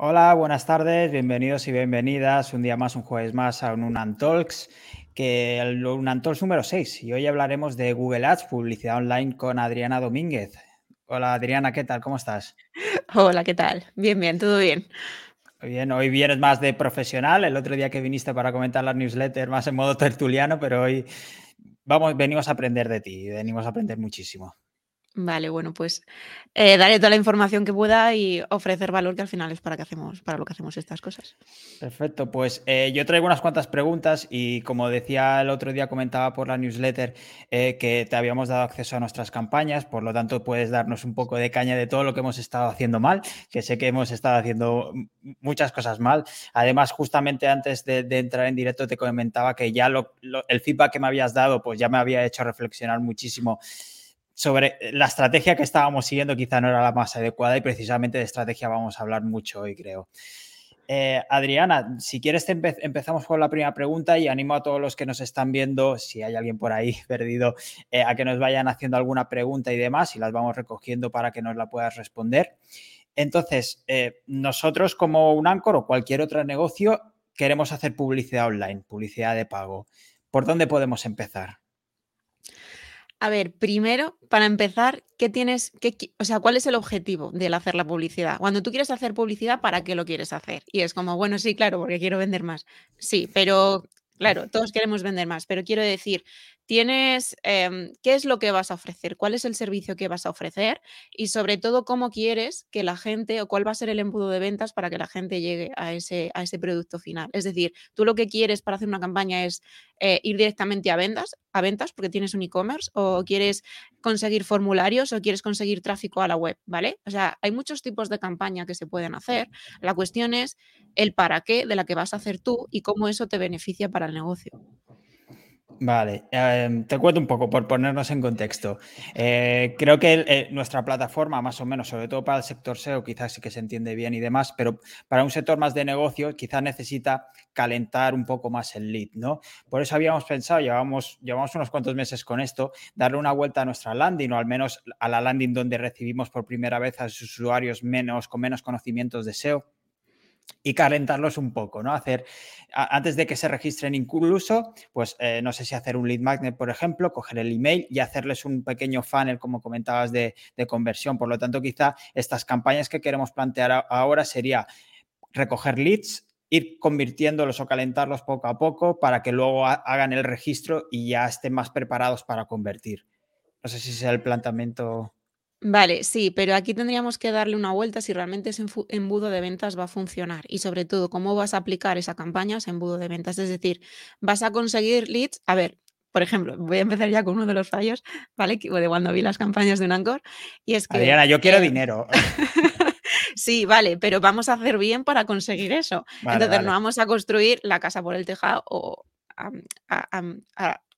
Hola, buenas tardes, bienvenidos y bienvenidas un día más, un jueves más a un Unan Talks, que el Unan Talks número 6. Y hoy hablaremos de Google Ads, publicidad online con Adriana Domínguez. Hola Adriana, ¿qué tal? ¿Cómo estás? Hola, ¿qué tal? Bien, bien, todo bien. Bien, hoy vienes más de profesional. El otro día que viniste para comentar la newsletter más en modo tertuliano, pero hoy vamos, venimos a aprender de ti, venimos a aprender muchísimo. Vale, bueno, pues eh, daré toda la información que pueda y ofrecer valor, que al final es para, que hacemos, para lo que hacemos estas cosas. Perfecto, pues eh, yo traigo unas cuantas preguntas y como decía el otro día, comentaba por la newsletter eh, que te habíamos dado acceso a nuestras campañas, por lo tanto puedes darnos un poco de caña de todo lo que hemos estado haciendo mal, que sé que hemos estado haciendo muchas cosas mal. Además, justamente antes de, entrar en directo te comentaba que ya el feedback que me habías dado, pues ya me había hecho reflexionar muchísimo sobre eh, la estrategia que estábamos siguiendo quizá no era la más adecuada y precisamente de estrategia vamos a hablar mucho hoy, creo. Eh, Adriana, si quieres empezamos con la primera pregunta y animo a todos los que nos están viendo, si hay alguien por ahí perdido, eh, a que nos vayan haciendo alguna pregunta y demás y las vamos recogiendo para que nos la puedas responder. Entonces, nosotros como un Anchor o cualquier otro negocio queremos hacer publicidad online, publicidad de pago. ¿Por dónde podemos empezar? A ver, primero, para empezar, ¿qué tienes, qué, o sea, cuál es el objetivo de hacer la publicidad? Cuando tú quieres hacer publicidad, ¿para qué lo quieres hacer? Y es como, bueno, sí, claro, porque quiero vender más. Sí, pero claro, todos queremos vender más, pero quiero decir, tienes em, qué es lo que vas a ofrecer, cuál es el servicio que vas a ofrecer y sobre todo cómo quieres que la gente o cuál va a ser el embudo de ventas para que la gente llegue a ese, a ese producto final. Es decir, tú lo que quieres para hacer una campaña es eh, ir directamente a ventas, a ventas porque tienes un e-commerce o quieres conseguir formularios o quieres conseguir tráfico a la web, ¿vale? O sea, hay muchos tipos de campaña que se pueden hacer. La cuestión es el para qué de la que vas a hacer tú y cómo eso te beneficia para el negocio. Vale, em, te cuento un poco por ponernos en contexto. Eh, creo que eh, nuestra plataforma, más o menos, sobre todo para el sector SEO, quizás sí que se entiende bien y demás, pero para un sector más de negocio, quizás necesita calentar un poco más el lead, ¿no? Por eso habíamos pensado, llevamos, llevamos unos cuantos meses con esto, darle una vuelta a nuestra landing, o al menos a la landing donde recibimos por primera vez a los usuarios menos, con menos conocimientos de SEO y calentarlos un poco, ¿no? Hacer, antes de que se registren incluso, pues eh, no sé si hacer un lead magnet, por ejemplo, coger el email y hacerles un pequeño funnel, como comentabas, de, conversión. Por lo tanto, quizá estas campañas que queremos plantear ahora sería recoger leads, ir convirtiéndolos o calentarlos poco a poco para que luego hagan el registro y ya estén más preparados para convertir. No sé si es el planteamiento. Vale, sí, pero aquí tendríamos que darle una vuelta si realmente ese embudo de ventas va a funcionar y sobre todo cómo vas a aplicar esa campaña, ese embudo de ventas. Es decir, vas a conseguir leads. A ver, por ejemplo, voy a empezar ya con uno de los fallos, ¿vale? De cuando vi las campañas de un Anchor. Y es que. Adriana, yo quiero dinero. sí, vale, pero vamos a hacer bien para conseguir eso. Entonces, no vamos a construir la casa por el tejado o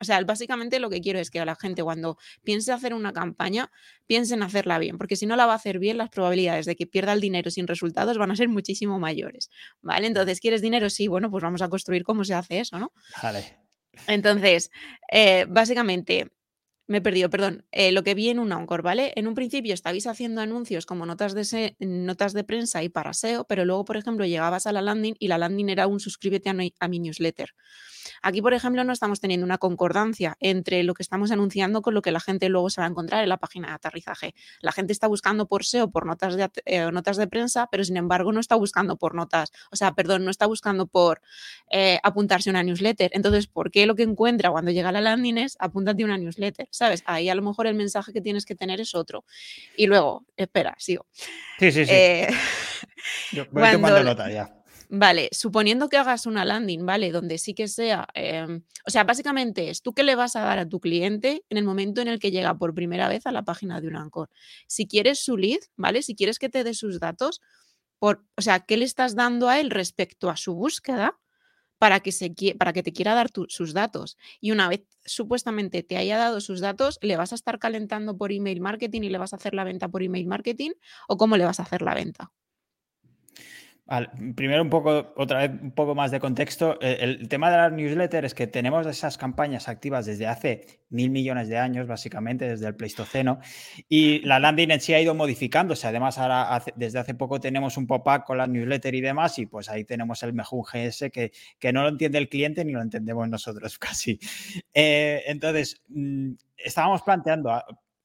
o sea, básicamente lo que quiero es que la gente cuando piense hacer una campaña, piense en hacerla bien, porque si no la va a hacer bien, las probabilidades de que pierda el dinero sin resultados van a ser muchísimo mayores, ¿vale? Entonces, ¿quieres dinero? Sí, bueno, pues vamos a construir cómo se hace eso, ¿no? Vale. Entonces, eh, básicamente, me he perdido, perdón. Eh, lo que vi en un Anchor, ¿vale? En un principio estabais haciendo anuncios como notas de, notas de prensa y para SEO, pero luego, por ejemplo, llegabas a la landing y la landing era un suscríbete a mi, newsletter. Aquí, por ejemplo, no estamos teniendo una concordancia entre lo que estamos anunciando con lo que la gente luego se va a encontrar en la página de aterrizaje. La gente está buscando por SEO, por notas de, eh, notas de prensa, pero sin embargo no está buscando por notas, o sea, perdón, no está buscando por eh, apuntarse a una newsletter. Entonces, ¿por qué lo que encuentra cuando llega a la landing es apúntate a una newsletter? ¿sabes? Ahí a lo mejor el mensaje que tienes que tener es otro. Y luego, espera, sigo. Sí, sí, sí. Eh, Yo voy tomando nota ya. Vale, suponiendo que hagas una landing, ¿vale? Donde sí que sea, em, o sea, básicamente es tú qué le vas a dar a tu cliente en el momento en el que llega por primera vez a la página de un Anchor. Si quieres su lead, ¿vale? Si quieres que te dé sus datos, por, o sea, ¿qué le estás dando a él respecto a su búsqueda? para que, se, para que te quiera dar sus datos. Y una vez supuestamente te haya dado sus datos, ¿le vas a estar calentando por email marketing y le vas a hacer la venta por email marketing? ¿O cómo le vas a hacer la venta? Primero, un poco, otra vez, un poco más de contexto. Eh, el, tema de las newsletters es que tenemos esas campañas activas desde hace mil millones de años, básicamente, desde el Pleistoceno, y la landing en sí ha ido modificándose. Además, ahora desde hace poco tenemos un pop-up con las newsletters y demás, y pues ahí tenemos el Mejun GS que, que no lo entiende el cliente ni lo entendemos nosotros casi. Eh, entonces, mm, estábamos planteando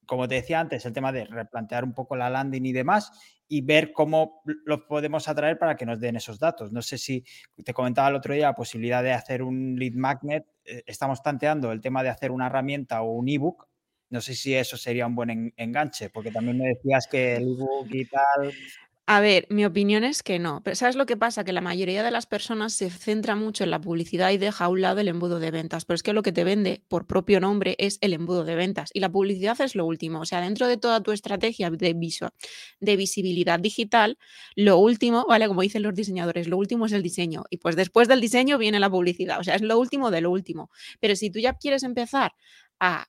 como te decía antes, el tema de replantear un poco la landing y demás y ver cómo los podemos atraer para que nos den esos datos. No sé si te comentaba el otro día la posibilidad de hacer un lead magnet. Eh, estamos tanteando el tema de hacer una herramienta o un ebook. No sé si eso sería un buen enganche, porque también me decías que el ebook y tal a ver, mi opinión es que no. Pero ¿sabes lo que pasa? Que la mayoría de las personas se centra mucho en la publicidad y deja a un lado el embudo de ventas. Pero es que lo que te vende, por propio nombre, es el embudo de ventas. Y la publicidad es lo último. O sea, dentro de toda tu estrategia de, de visibilidad digital, lo último, ¿vale? Como dicen los diseñadores, lo último es el diseño. Y pues después del diseño viene la publicidad. O sea, es lo último de lo último. Pero si tú ya quieres empezar a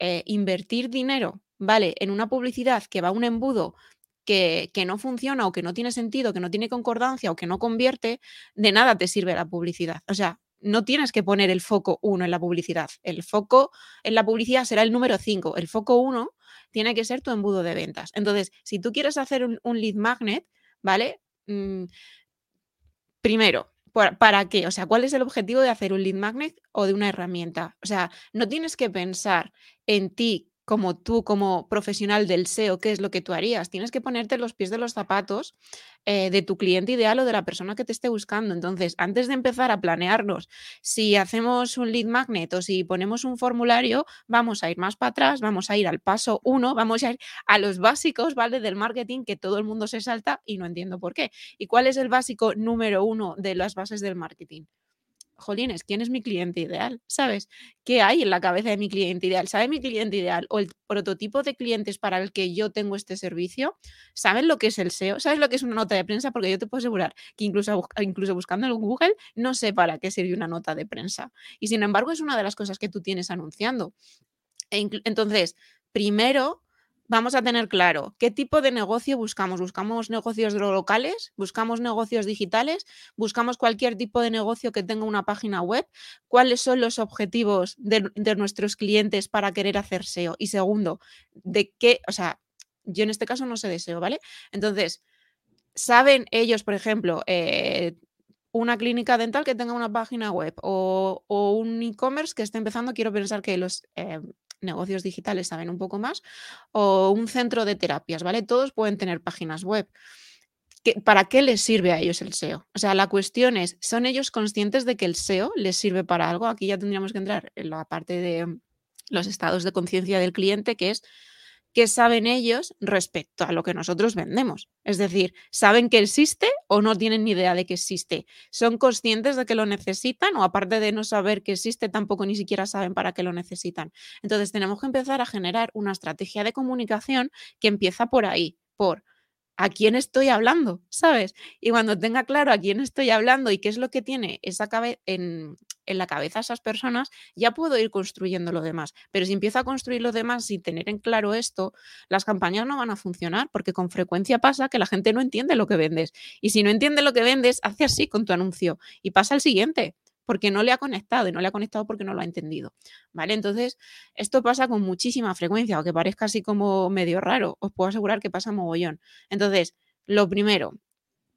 eh, invertir dinero, ¿vale? En una publicidad que va a un embudo que, no funciona o que no tiene sentido, que no tiene concordancia o que no convierte, de nada te sirve la publicidad. O sea, no tienes que poner el foco 1 en la publicidad. El foco en la publicidad será el número 5. El foco 1 tiene que ser tu embudo de ventas. Entonces, si tú quieres hacer un, lead magnet, ¿vale? Mm, primero, ¿para qué? O sea, ¿cuál es el objetivo de hacer un lead magnet o de una herramienta? O sea, no tienes que pensar en ti como tú, como profesional del SEO, qué es lo que tú harías. Tienes que ponerte los pies de los zapatos eh, de tu cliente ideal o de la persona que te esté buscando. Entonces, antes de empezar a planearnos si hacemos un lead magnet o si ponemos un formulario, vamos a ir más para atrás, vamos a ir al paso uno, vamos a ir a los básicos, ¿vale? Del marketing que todo el mundo se salta y no entiendo por qué. ¿Y cuál es el básico número uno de las bases del marketing? Jolines, ¿quién es mi cliente ideal? ¿Sabes? ¿Qué hay en la cabeza de mi cliente ideal? ¿Sabe mi cliente ideal o el prototipo de clientes para el que yo tengo este servicio? ¿Saben lo que es el SEO? ¿Sabes lo que es una nota de prensa? Porque yo te puedo asegurar que incluso, incluso buscando en Google no sé para qué sirve una nota de prensa. Y sin embargo es una de las cosas que tú tienes anunciando. E entonces, primero vamos a tener claro qué tipo de negocio buscamos. ¿Buscamos negocios locales? ¿Buscamos negocios digitales? ¿Buscamos cualquier tipo de negocio que tenga una página web? ¿Cuáles son los objetivos de, nuestros clientes para querer hacer SEO? Y segundo, de qué, o sea, yo en este caso no sé de SEO, ¿vale? Entonces, ¿saben ellos, por ejemplo, eh, una clínica dental que tenga una página web o, un e-commerce que esté empezando, quiero pensar que los eh, negocios digitales saben un poco más, o un centro de terapias, ¿vale? Todos pueden tener páginas web. ¿Para qué les sirve a ellos el SEO? O sea, la cuestión es, ¿son ellos conscientes de que el SEO les sirve para algo? Aquí ya tendríamos que entrar en la parte de los estados de conciencia del cliente, que es qué saben ellos respecto a lo que nosotros vendemos. Es decir, ¿saben que existe o no tienen ni idea de que existe? ¿Son conscientes de que lo necesitan o aparte de no saber que existe, tampoco ni siquiera saben para qué lo necesitan? Entonces tenemos que empezar a generar una estrategia de comunicación que empieza por ahí, por a quién estoy hablando, ¿sabes? Y cuando tenga claro a quién estoy hablando y qué es lo que tiene esa en, en la cabeza esas personas, ya puedo ir construyendo lo demás. Pero si empiezo a construir lo demás sin tener en claro esto, las campañas no van a funcionar porque con frecuencia pasa que la gente no entiende lo que vendes. Y si no entiende lo que vendes, hace así con tu anuncio y pasa al siguiente porque no le ha conectado y no le ha conectado porque no lo ha entendido. ¿Vale? Entonces, esto pasa con muchísima frecuencia, aunque parezca así como medio raro, os puedo asegurar que pasa mogollón. Entonces, lo primero,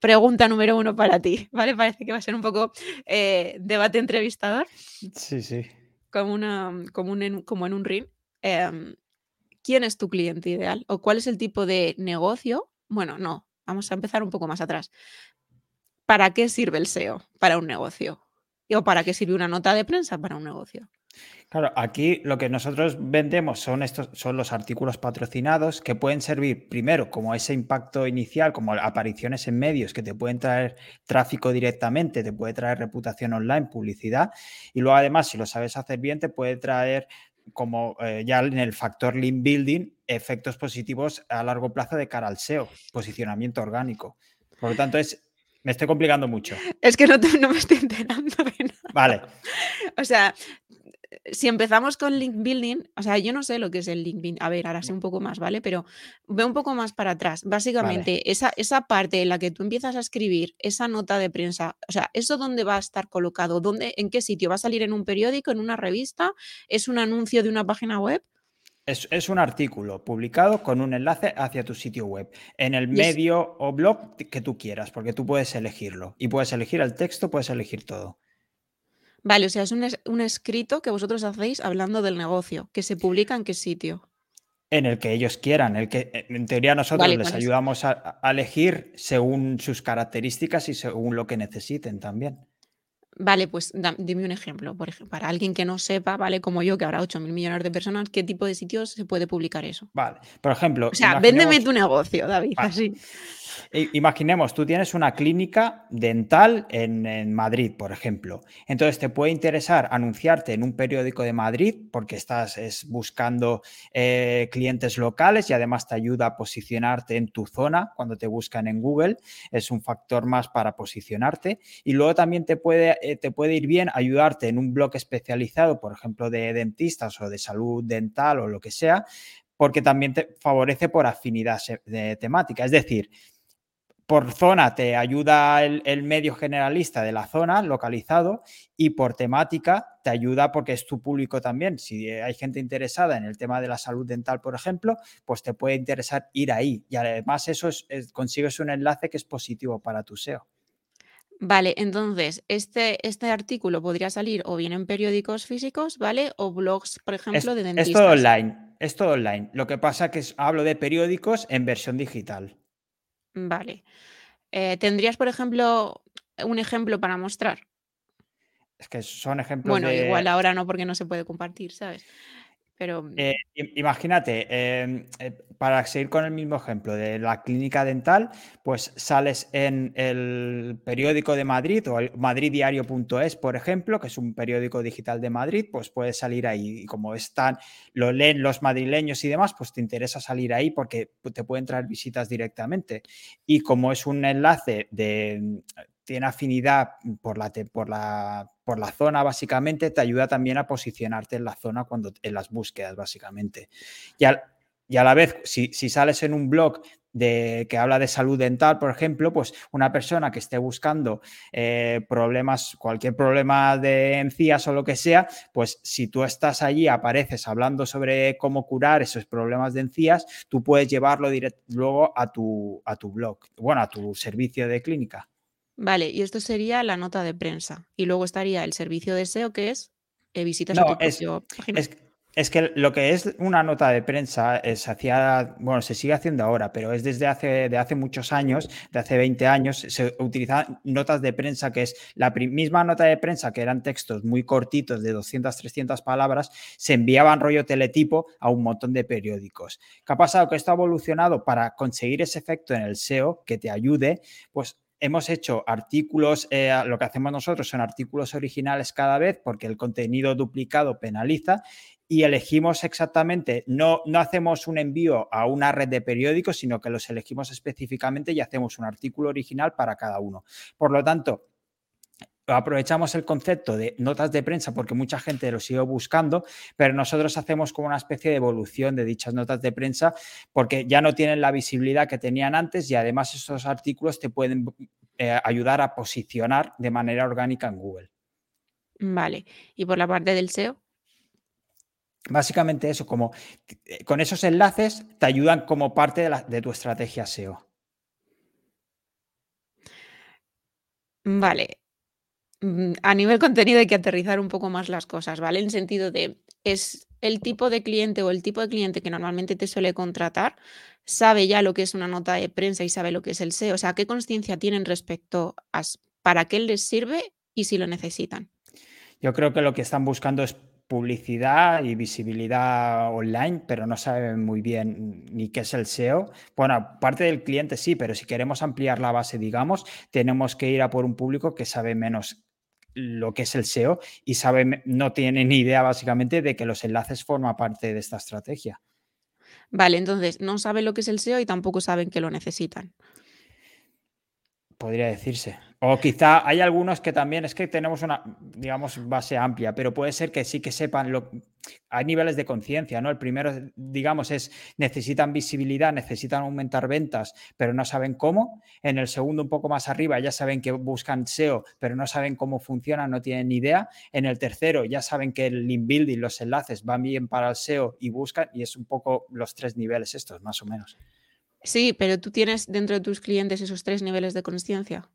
pregunta número uno para ti, ¿vale? Parece que va a ser un poco eh, debate entrevistador. Sí, sí. Como, una, como, en, como en un ring. Em, ¿Quién es tu cliente ideal? ¿O cuál es el tipo de negocio? Bueno, no, vamos a empezar un poco más atrás. ¿Para qué sirve el SEO para un negocio? ¿O para qué sirve una nota de prensa para un negocio? Claro, aquí lo que nosotros vendemos son estos, son los artículos patrocinados que pueden servir primero como ese impacto inicial, como apariciones en medios que te pueden traer tráfico directamente, te puede traer reputación online, publicidad, y luego además, si lo sabes hacer bien, te puede traer como eh, ya en el factor link building, efectos positivos a largo plazo de cara al SEO, posicionamiento orgánico. Por lo tanto, es me estoy complicando mucho. Es que no, no me estoy enterando de nada. Vale. O sea, si empezamos con link building, o sea, yo no sé lo que es el link building. A ver, ahora sé un poco más, ¿vale? Pero ve un poco más para atrás. Básicamente, esa, esa parte en la que tú empiezas a escribir esa nota de prensa, o sea, ¿eso dónde va a estar colocado? ¿Dónde, ¿En qué sitio? ¿Va a salir en un periódico, en una revista? ¿Es un anuncio de una página web? Es, un artículo publicado con un enlace hacia tu sitio web, en el medio o blog que tú quieras, porque tú puedes elegirlo. Y puedes elegir el texto, puedes elegir todo. Vale, o sea, es un, escrito que vosotros hacéis hablando del negocio, que se publica en qué sitio. En el que ellos quieran, el que en teoría nosotros les ayudamos a, elegir según sus características y según lo que necesiten también. Vale, pues dime un ejemplo, por ejemplo, para alguien que no sepa, ¿vale? Como yo, que habrá 8 mil millones de personas, ¿qué tipo de sitios se puede publicar eso? Vale, por ejemplo. O sea, véndeme tu negocio, David, así. Imaginemos, tú tienes una clínica dental en, Madrid, por ejemplo. Entonces te puede interesar anunciarte en un periódico de Madrid porque estás buscando eh, clientes locales y además te ayuda a posicionarte en tu zona cuando te buscan en Google. Es un factor más para posicionarte. Y luego también te puede, eh, te puede ir bien ayudarte en un blog especializado, por ejemplo, de dentistas o de salud dental o lo que sea, porque también te favorece por afinidad temática. Es decir, por zona te ayuda el, medio generalista de la zona localizado y por temática te ayuda porque es tu público también. Si hay gente interesada en el tema de la salud dental, por ejemplo, pues te puede interesar ir ahí. Y además eso es, consigues un enlace que es positivo para tu SEO. Vale, entonces, este, este artículo podría salir o bien en periódicos físicos, ¿vale? O blogs, por ejemplo, de dentistas. Es todo online, es todo online. Lo que pasa que hablo de periódicos en versión digital. Vale. Eh, ¿tendrías, por ejemplo, un ejemplo para mostrar? Es que son ejemplos Bueno, igual ahora no porque no se puede compartir, ¿sabes? Mm eh, imagínate, em, eh, para seguir con el mismo ejemplo de la clínica dental, pues sales en el periódico de Madrid o el madriddiario.es, por ejemplo, que es un periódico digital de Madrid, pues puedes salir ahí. Y como están, lo leen los madrileños y demás, pues te interesa salir ahí porque te pueden traer visitas directamente. Y como es un enlace de tiene afinidad por la, por, la, por la zona, básicamente, te ayuda también a posicionarte en la zona cuando en las búsquedas, básicamente. Y, y a la vez, si, si, sales en un blog de, que habla de salud dental, por ejemplo, pues una persona que esté buscando eh, problemas, cualquier problema de encías o lo que sea, pues si tú estás allí, apareces hablando sobre cómo curar esos problemas de encías, tú puedes llevarlo luego a tu, a tu blog, bueno, a tu servicio de clínica. Vale, y esto sería la nota de prensa. Y luego estaría el servicio de SEO, que es eh, visitas a tu es, Es, que lo que es una nota de prensa se hacía, bueno, se sigue haciendo ahora, pero es desde hace, de hace muchos años, de hace 20 años, se utilizaban notas de prensa, que es la misma nota de prensa, que eran textos muy cortitos de 200, 300 palabras, se enviaban rollo teletipo a un montón de periódicos. ¿Qué ha pasado? Que esto ha evolucionado para conseguir ese efecto en el SEO que te ayude, pues hemos hecho artículos, eh, lo que hacemos nosotros son artículos originales cada vez porque el contenido duplicado penaliza y elegimos exactamente, no, no hacemos un envío a una red de periódicos, sino que los elegimos específicamente y hacemos un artículo original para cada uno. Por lo tanto, aprovechamos el concepto de notas de prensa porque mucha gente lo sigue buscando, pero nosotros hacemos como una especie de evolución de dichas notas de prensa porque ya no tienen la visibilidad que tenían antes y además esos artículos te pueden eh, ayudar a posicionar de manera orgánica en Google. Vale. ¿Y por la parte del SEO? Básicamente eso, como eh, con esos enlaces te ayudan como parte de, de tu estrategia SEO. Vale, a nivel contenido hay que aterrizar un poco más las cosas, ¿vale? En sentido de, es el tipo de cliente o el tipo de cliente que normalmente te suele contratar, sabe ya lo que es una nota de prensa y sabe lo que es el SEO, o sea, ¿qué conciencia tienen respecto a para qué les sirve y si lo necesitan? Yo creo que lo que están buscando es publicidad y visibilidad online, pero no saben muy bien ni qué es el SEO. Bueno, parte del cliente sí, pero si queremos ampliar la base, digamos, tenemos que ir a por un público que sabe menos lo que es el SEO y sabe, no tiene ni idea básicamente de que los enlaces forman parte de esta estrategia. Vale, entonces no saben lo que es el SEO y tampoco saben que lo necesitan. Podría decirse. O quizá hay algunos que también es que tenemos una, digamos, base amplia, pero puede ser que sí que sepan lo. Hay niveles de conciencia, ¿no? El primero, digamos, es necesitan visibilidad, necesitan aumentar ventas, pero no saben cómo. En el segundo, un poco más arriba, ya saben que buscan SEO, pero no saben cómo funciona, no tienen ni idea. En el tercero, ya saben que el link building, los enlaces van bien para el SEO y buscan, y es un poco los tres niveles estos, más o menos. Sí, pero tú tienes dentro de tus clientes esos tres niveles de conciencia.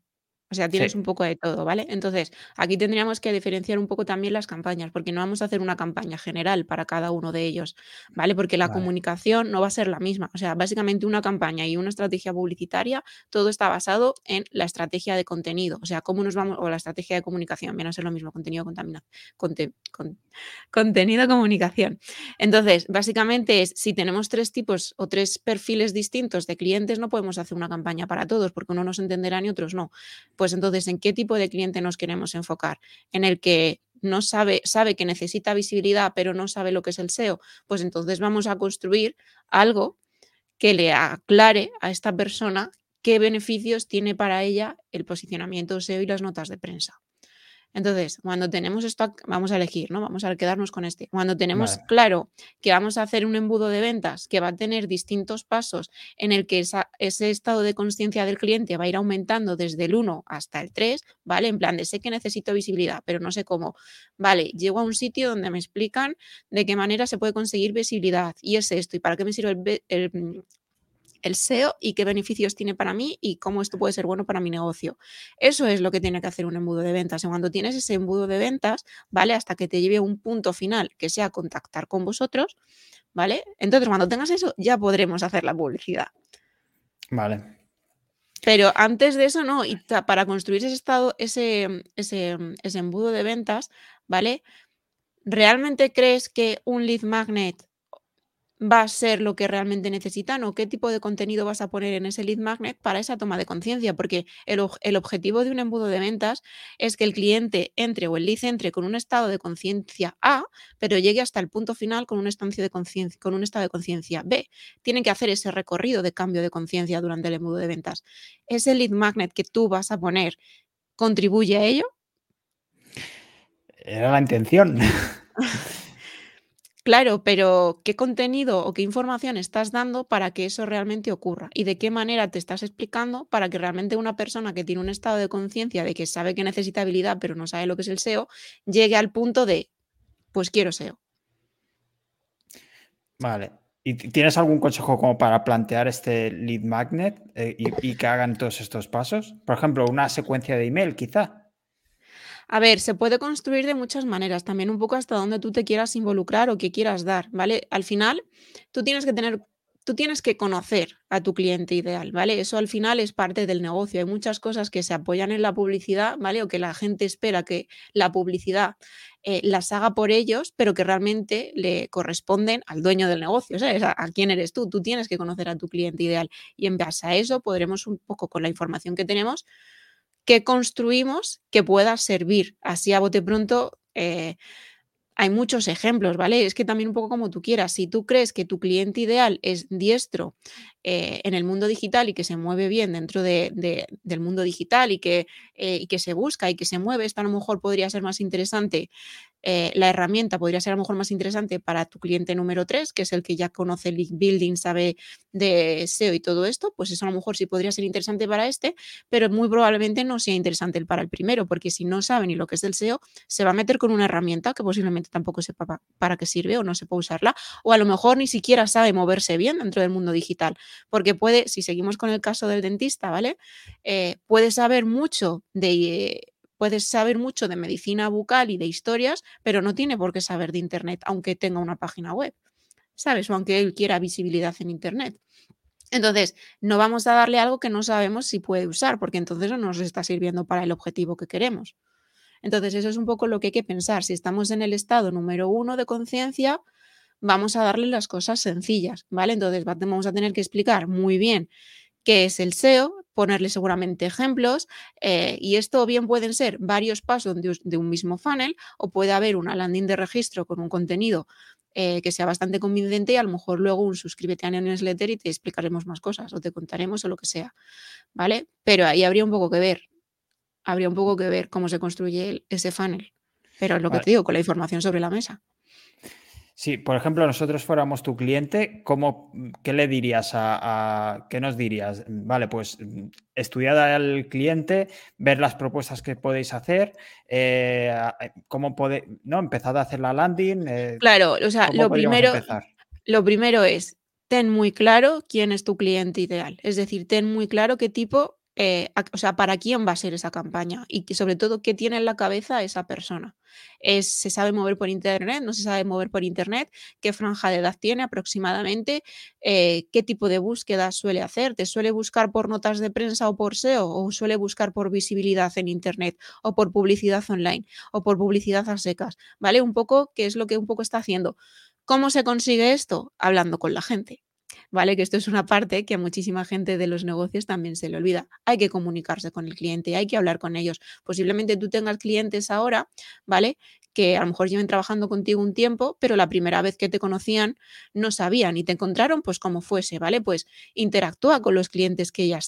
O sea, tienes un poco de todo, ¿vale? Entonces, aquí tendríamos que diferenciar un poco también las campañas, porque no vamos a hacer una campaña general para cada uno de ellos, ¿vale? Porque la comunicación no va a ser la misma. O sea, básicamente una campaña y una estrategia publicitaria, todo está basado en la estrategia de contenido. O sea, cómo nos vamos, o la estrategia de comunicación, viene a ser lo mismo, contenido, contaminación, contenido, comunicación. Entonces, básicamente es, si tenemos tres tipos o tres perfiles distintos de clientes, no podemos hacer una campaña para todos, porque uno nos entenderá y otros no pues entonces, ¿en qué tipo de cliente nos queremos enfocar? ¿En el que no sabe, sabe que necesita visibilidad, pero no sabe lo que es el SEO? Pues entonces vamos a construir algo que le aclare a esta persona qué beneficios tiene para ella el posicionamiento SEO y las notas de prensa. Entonces, cuando tenemos esto, vamos a elegir, ¿no? Vamos a quedarnos con este. Cuando tenemos claro que vamos a hacer un embudo de ventas que va a tener distintos pasos en el que ese estado de conciencia del cliente va a ir aumentando desde el 1 hasta el 3, ¿vale? En plan de sé que necesito visibilidad, pero no sé cómo. Vale, llego a un sitio donde me explican de qué manera se puede conseguir visibilidad y es esto y para qué me sirve el, el SEO y qué beneficios tiene para mí y cómo esto puede ser bueno para mi negocio. Eso es lo que tiene que hacer un embudo de ventas. Y cuando tienes ese embudo de ventas, ¿vale? Hasta que te lleve a un punto final que sea contactar con vosotros, ¿vale? Entonces, cuando tengas eso, ya podremos hacer la publicidad. Vale. Pero antes de eso, no. Y para construir ese estado, ese, ese, ese embudo de ventas, ¿vale? ¿Realmente crees que un lead magnet va a ser lo que realmente necesitan o qué tipo de contenido vas a poner en ese lead magnet para esa toma de conciencia, porque el, objetivo de un embudo de ventas es que el cliente entre o el lead entre con un estado de conciencia A, pero llegue hasta el punto final con un, de con un estado de conciencia B. Tienen que hacer ese recorrido de cambio de conciencia durante el embudo de ventas. ¿Ese lead magnet que tú vas a poner contribuye a ello? Era la intención. Claro, pero ¿qué contenido o qué información estás dando para que eso realmente ocurra? ¿Y de qué manera te estás explicando para que realmente una persona que tiene un estado de conciencia de que sabe que necesita habilidad pero no sabe lo que es el SEO, llegue al punto de, pues quiero SEO? Vale. ¿Y tienes algún consejo como para plantear este lead magnet eh, y que hagan todos estos pasos? Por ejemplo, una secuencia de email, quizá. A ver, se puede construir de muchas maneras, también un poco hasta donde tú te quieras involucrar o que quieras dar, ¿vale? Al final, tú tienes que tener, tú tienes que conocer a tu cliente ideal, ¿vale? Eso al final es parte del negocio. Hay muchas cosas que se apoyan en la publicidad, ¿vale? O que la gente espera que la publicidad eh, las haga por ellos, pero que realmente le corresponden al dueño del negocio, ¿sabes? A, a, quién eres tú. Tú tienes que conocer a tu cliente ideal y en base a eso podremos un poco con la información que tenemos que construimos que pueda servir. Así a bote pronto eh, hay muchos ejemplos, ¿vale? Es que también un poco como tú quieras. Si tú crees que tu cliente ideal es diestro eh, en el mundo digital y que se mueve bien dentro de, del mundo digital y que, eh, que se busca y que se mueve, esto a lo mejor podría ser más interesante eh, la herramienta podría ser a lo mejor más interesante para tu cliente número 3, que es el que ya conoce link building, sabe de SEO y todo esto, pues eso a lo mejor sí podría ser interesante para este, pero muy probablemente no sea interesante para el primero, porque si no sabe ni lo que es el SEO, se va a meter con una herramienta que posiblemente tampoco sepa para qué sirve o no sepa usarla, o a lo mejor ni siquiera sabe moverse bien dentro del mundo digital, porque puede, si seguimos con el caso del dentista, ¿vale? Eh, puede saber mucho de puedes saber mucho de medicina bucal y de historias, pero no tiene por qué saber de Internet, aunque tenga una página web, ¿sabes? O aunque él quiera visibilidad en Internet. Entonces, no vamos a darle algo que no sabemos si puede usar, porque entonces no nos está sirviendo para el objetivo que queremos. Entonces, eso es un poco lo que hay que pensar. Si estamos en el estado número uno de conciencia, vamos a darle las cosas sencillas, ¿vale? Entonces, vamos a tener que explicar muy bien qué es el SEO, ponerle seguramente ejemplos eh, y esto bien pueden ser varios pasos de, un mismo funnel o puede haber una landing de registro con un contenido eh, que sea bastante convincente y a lo mejor luego un suscríbete a newsletter y te explicaremos más cosas o te contaremos o lo que sea, ¿vale? Pero ahí habría un poco que ver, habría un poco que ver cómo se construye ese funnel. Pero es lo que te digo, con la información sobre la mesa. Sí, por ejemplo, nosotros fuéramos tu cliente, ¿cómo, ¿qué le dirías a, qué nos dirías? Vale, pues estudiar al cliente, ver las propuestas que podéis hacer, eh, cómo puede, no, empezar a hacer la landing. Eh, claro, o sea, lo primero, lo primero es ten muy claro quién es tu cliente ideal. Es decir, ten muy claro qué tipo eh, o sea, para quién va a ser esa campaña y que sobre todo qué tiene en la cabeza esa persona. Es, ¿Se sabe mover por Internet? ¿No se sabe mover por Internet? ¿Qué franja de edad tiene aproximadamente? Eh, ¿Qué tipo de búsqueda suele hacer? ¿Te suele buscar por notas de prensa o por SEO? ¿O suele buscar por visibilidad en Internet? ¿O por publicidad online? ¿O por publicidad a secas? ¿Vale? Un poco, ¿qué es lo que un poco está haciendo? ¿Cómo se consigue esto? Hablando con la gente. ¿Vale? Que esto es una parte que a muchísima gente de los negocios también se le olvida. Hay que comunicarse con el cliente, hay que hablar con ellos. Posiblemente tú tengas clientes ahora, ¿vale? Que a lo mejor lleven trabajando contigo un tiempo, pero la primera vez que te conocían no sabían y te encontraron pues como fuese, ¿vale? Pues interactúa con los clientes que ya,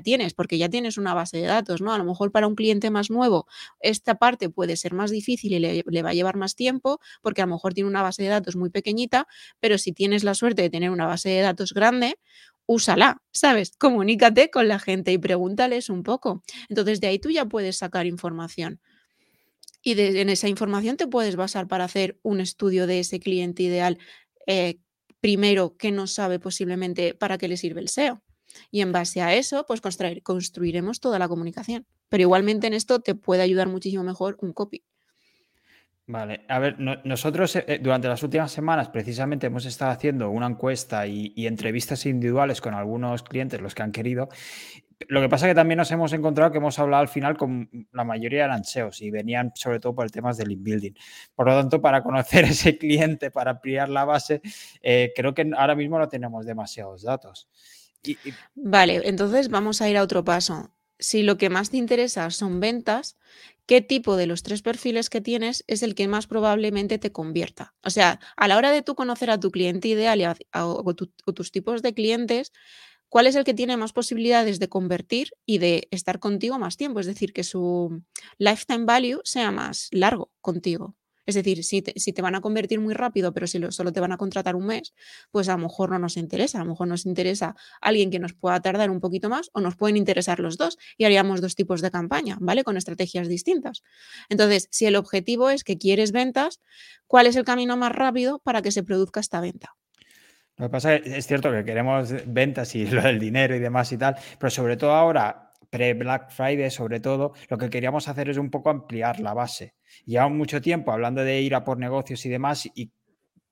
tienes, porque ya tienes una base de datos, ¿no? A lo mejor para un cliente más nuevo esta parte puede ser más difícil y le, le va a llevar más tiempo, porque a lo mejor tiene una base de datos muy pequeñita, pero si tienes la suerte de tener una base de datos grande, úsala, ¿sabes? Comunícate con la gente y pregúntales un poco. Entonces de ahí tú ya puedes sacar información. Y en esa información te puedes basar para hacer un estudio de ese cliente ideal, eh, primero que no sabe posiblemente para qué le sirve el SEO. Y en base a eso, pues construiremos toda la comunicación. Pero igualmente en esto te puede ayudar muchísimo mejor un copy. Vale, a ver, nosotros eh, durante las últimas semanas precisamente hemos estado haciendo una encuesta y, entrevistas individuales con algunos clientes, los que han querido. Lo que pasa es que también nos hemos encontrado que hemos hablado al final con la mayoría de SEOs y venían sobre todo por el tema del inbuilding. Por lo tanto, para conocer ese cliente, para ampliar la base, eh, creo que ahora mismo no tenemos demasiados datos. Vale, entonces vamos a ir a otro paso. Si lo que más te interesa son ventas, qué tipo de los tres perfiles que tienes es el que más probablemente te convierta. O sea, a la hora de tú conocer a tu cliente ideal a, o, tus tipos de clientes, ¿cuál es el que tiene más posibilidades de convertir y de estar contigo más tiempo? Es decir, que su lifetime value sea más largo contigo. Es decir, si te, van a convertir muy rápido, pero si solo te van a contratar un mes, pues a lo mejor no nos interesa. A lo mejor nos interesa alguien que nos pueda tardar un poquito más o nos pueden interesar los dos y haríamos dos tipos de campaña, ¿vale? Con estrategias distintas. Entonces, si el objetivo es que quieres ventas, ¿cuál es el camino más rápido para que se produzca esta venta? Lo que pasa es, es cierto que queremos ventas y lo del dinero y demás y tal, pero sobre todo ahora pre-Black Friday sobre todo, lo que queríamos hacer es un poco ampliar la base. Llevamos mucho tiempo hablando de ir a por negocios y demás y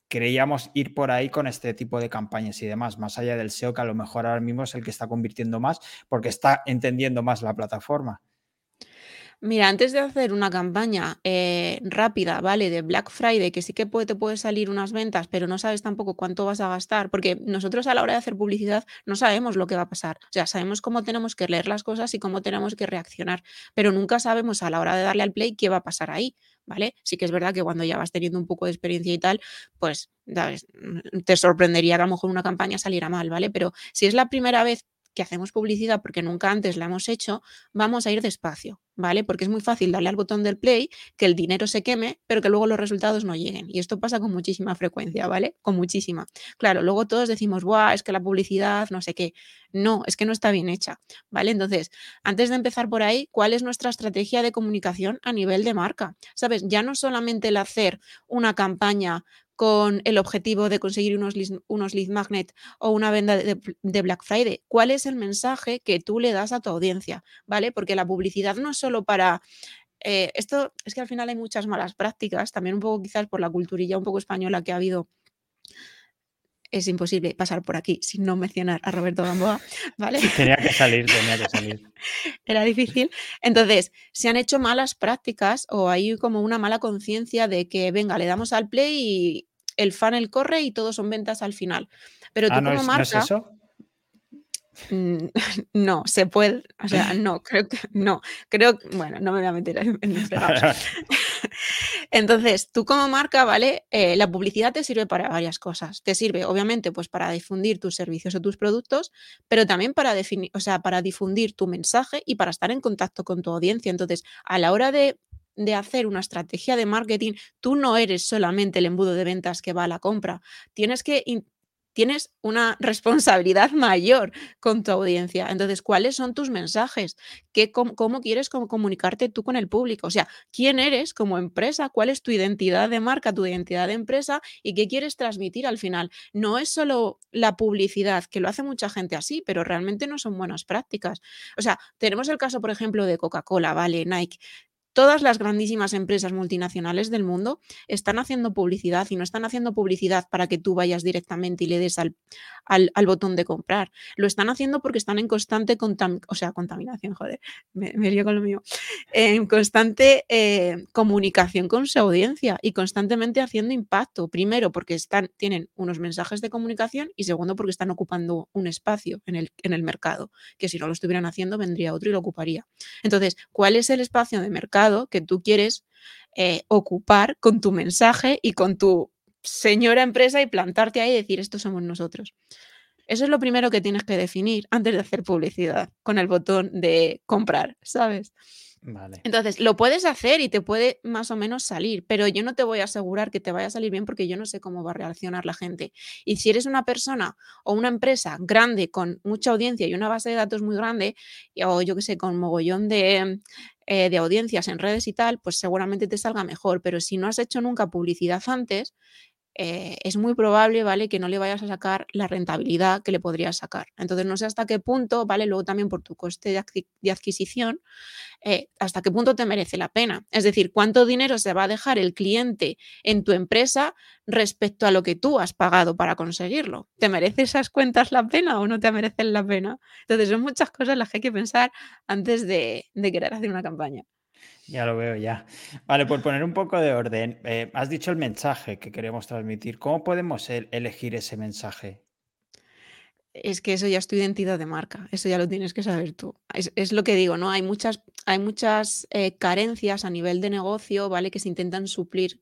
creíamos ir por ahí con este tipo de campañas y demás, más allá del SEO que a lo mejor ahora mismo es el que está convirtiendo más porque está entendiendo más la plataforma. Mira, antes de hacer una campaña eh, rápida, ¿vale? De Black Friday, que sí que te puede salir unas ventas, pero no sabes tampoco cuánto vas a gastar, porque nosotros a la hora de hacer publicidad no sabemos lo que va a pasar. O sea, sabemos cómo tenemos que leer las cosas y cómo tenemos que reaccionar, pero nunca sabemos a la hora de darle al play qué va a pasar ahí, ¿vale? Sí que es verdad que cuando ya vas teniendo un poco de experiencia y tal, pues te sorprendería que a lo mejor una campaña saliera mal, ¿vale? Pero si es la primera vez que hacemos publicidad porque nunca antes la hemos hecho, vamos a ir despacio, ¿vale? Porque es muy fácil darle al botón del play, que el dinero se queme, pero que luego los resultados no lleguen. Y esto pasa con muchísima frecuencia, ¿vale? Con muchísima. Claro, luego todos decimos, ¡guau! Es que la publicidad, no sé qué. No, es que no está bien hecha, ¿vale? Entonces, antes de empezar por ahí, ¿cuál es nuestra estrategia de comunicación a nivel de marca? ¿Sabes? Ya no solamente el hacer una campaña con el objetivo de conseguir unos, unos lead magnet o una venda de, Black Friday. ¿Cuál es el mensaje que tú le das a tu audiencia? ¿Vale? Porque la publicidad no es solo para eh, esto es que al final hay muchas malas prácticas, también un poco quizás por la culturilla un poco española que ha habido. Es imposible pasar por aquí sin no mencionar a Roberto Gamboa, ¿vale? Tenía que salir, tenía que salir. Era difícil. Entonces, se han hecho malas prácticas o hay como una mala conciencia de que, venga, le damos al play y, el funnel corre y todos son ventas al final. Pero tú ah, como marca... ¿no es eso? Mm, no, se puede, o sea, no, creo que no, creo, bueno, no me voy a meter en, en Entonces, tú como marca, ¿vale? Eh, la publicidad te sirve para varias cosas. Te sirve, obviamente, pues para difundir tus servicios o tus productos, pero también para definir, o sea, para difundir tu mensaje y para estar en contacto con tu audiencia. Entonces, a la hora de de hacer una estrategia de marketing, tú no eres solamente el embudo de ventas que va a la compra. Tienes que tienes una responsabilidad mayor con tu audiencia. Entonces, ¿cuáles son tus mensajes? ¿Qué, cómo, quieres comunicarte tú con el público? O sea, ¿quién eres como empresa? ¿Cuál es tu identidad de marca, tu identidad de empresa? ¿Y qué quieres transmitir al final? No es solo la publicidad, que lo hace mucha gente así, pero realmente no son buenas prácticas. O sea, tenemos el caso, por ejemplo, de Coca-Cola, ¿vale? Nike todas las grandísimas empresas multinacionales del mundo están haciendo publicidad y no están haciendo publicidad para que tú vayas directamente y le des al, al, botón de comprar. Lo están haciendo porque están en constante o sea, contaminación, joder, me, me con lo mío, en constante eh, comunicación con su audiencia y constantemente haciendo impacto. Primero, porque están, tienen unos mensajes de comunicación y segundo, porque están ocupando un espacio en el, en el mercado, que si no lo estuvieran haciendo, vendría otro y lo ocuparía. Entonces, ¿cuál es el espacio de mercado? Que tú quieres eh, ocupar con tu mensaje y con tu señora empresa y plantarte ahí y decir, esto somos nosotros. Eso es lo primero que tienes que definir antes de hacer publicidad con el botón de comprar, ¿sabes? Entonces, lo puedes hacer y te puede más o menos salir, pero yo no te voy a asegurar que te vaya a salir bien porque yo no sé cómo va a reaccionar la gente. Y si eres una persona o una empresa grande con mucha audiencia y una base de datos muy grande, o yo qué sé, con mogollón de, eh, de audiencias en redes y tal, pues seguramente te salga mejor. Pero si no has hecho nunca publicidad antes, eh, es muy probable, ¿vale? Que no le vayas a sacar la rentabilidad que le podrías sacar. Entonces, no sé hasta qué punto, ¿vale? Luego también por tu coste de, adquisición, eh, hasta qué punto te merece la pena. Es decir, cuánto dinero se va a dejar el cliente en tu empresa respecto a lo que tú has pagado para conseguirlo. ¿Te merece esas cuentas la pena o no te merecen la pena? Entonces, son muchas cosas las que hay que pensar antes de querer hacer una campaña. Ya lo veo, ya. Vale, por poner un poco de orden, eh, has dicho el mensaje que queremos transmitir. ¿Cómo podemos elegir ese mensaje? Es que eso ya es tu identidad de marca, eso ya lo tienes que saber tú. Es, lo que digo, ¿no? Hay muchas, hay muchas eh, carencias a nivel de negocio, ¿vale? Que se intentan suplir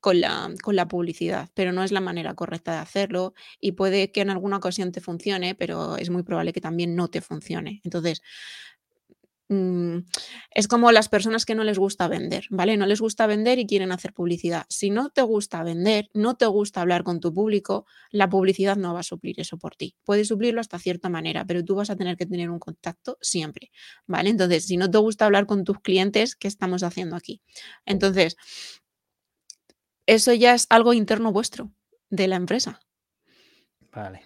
con la, con la publicidad, pero no es la manera correcta de hacerlo y puede que en alguna ocasión te funcione, pero es muy probable que también no te funcione. Entonces, Mm, es como las personas que no les gusta vender, ¿vale? No les gusta vender y quieren hacer publicidad. Si no te gusta vender, no te gusta hablar con tu público, la publicidad no va a suplir eso por ti. Puede suplirlo hasta cierta manera, pero tú vas a tener que tener un contacto siempre, ¿vale? Entonces, si no te gusta hablar con tus clientes, ¿qué estamos haciendo aquí? Entonces, eso ya es algo interno vuestro de la empresa. Vale.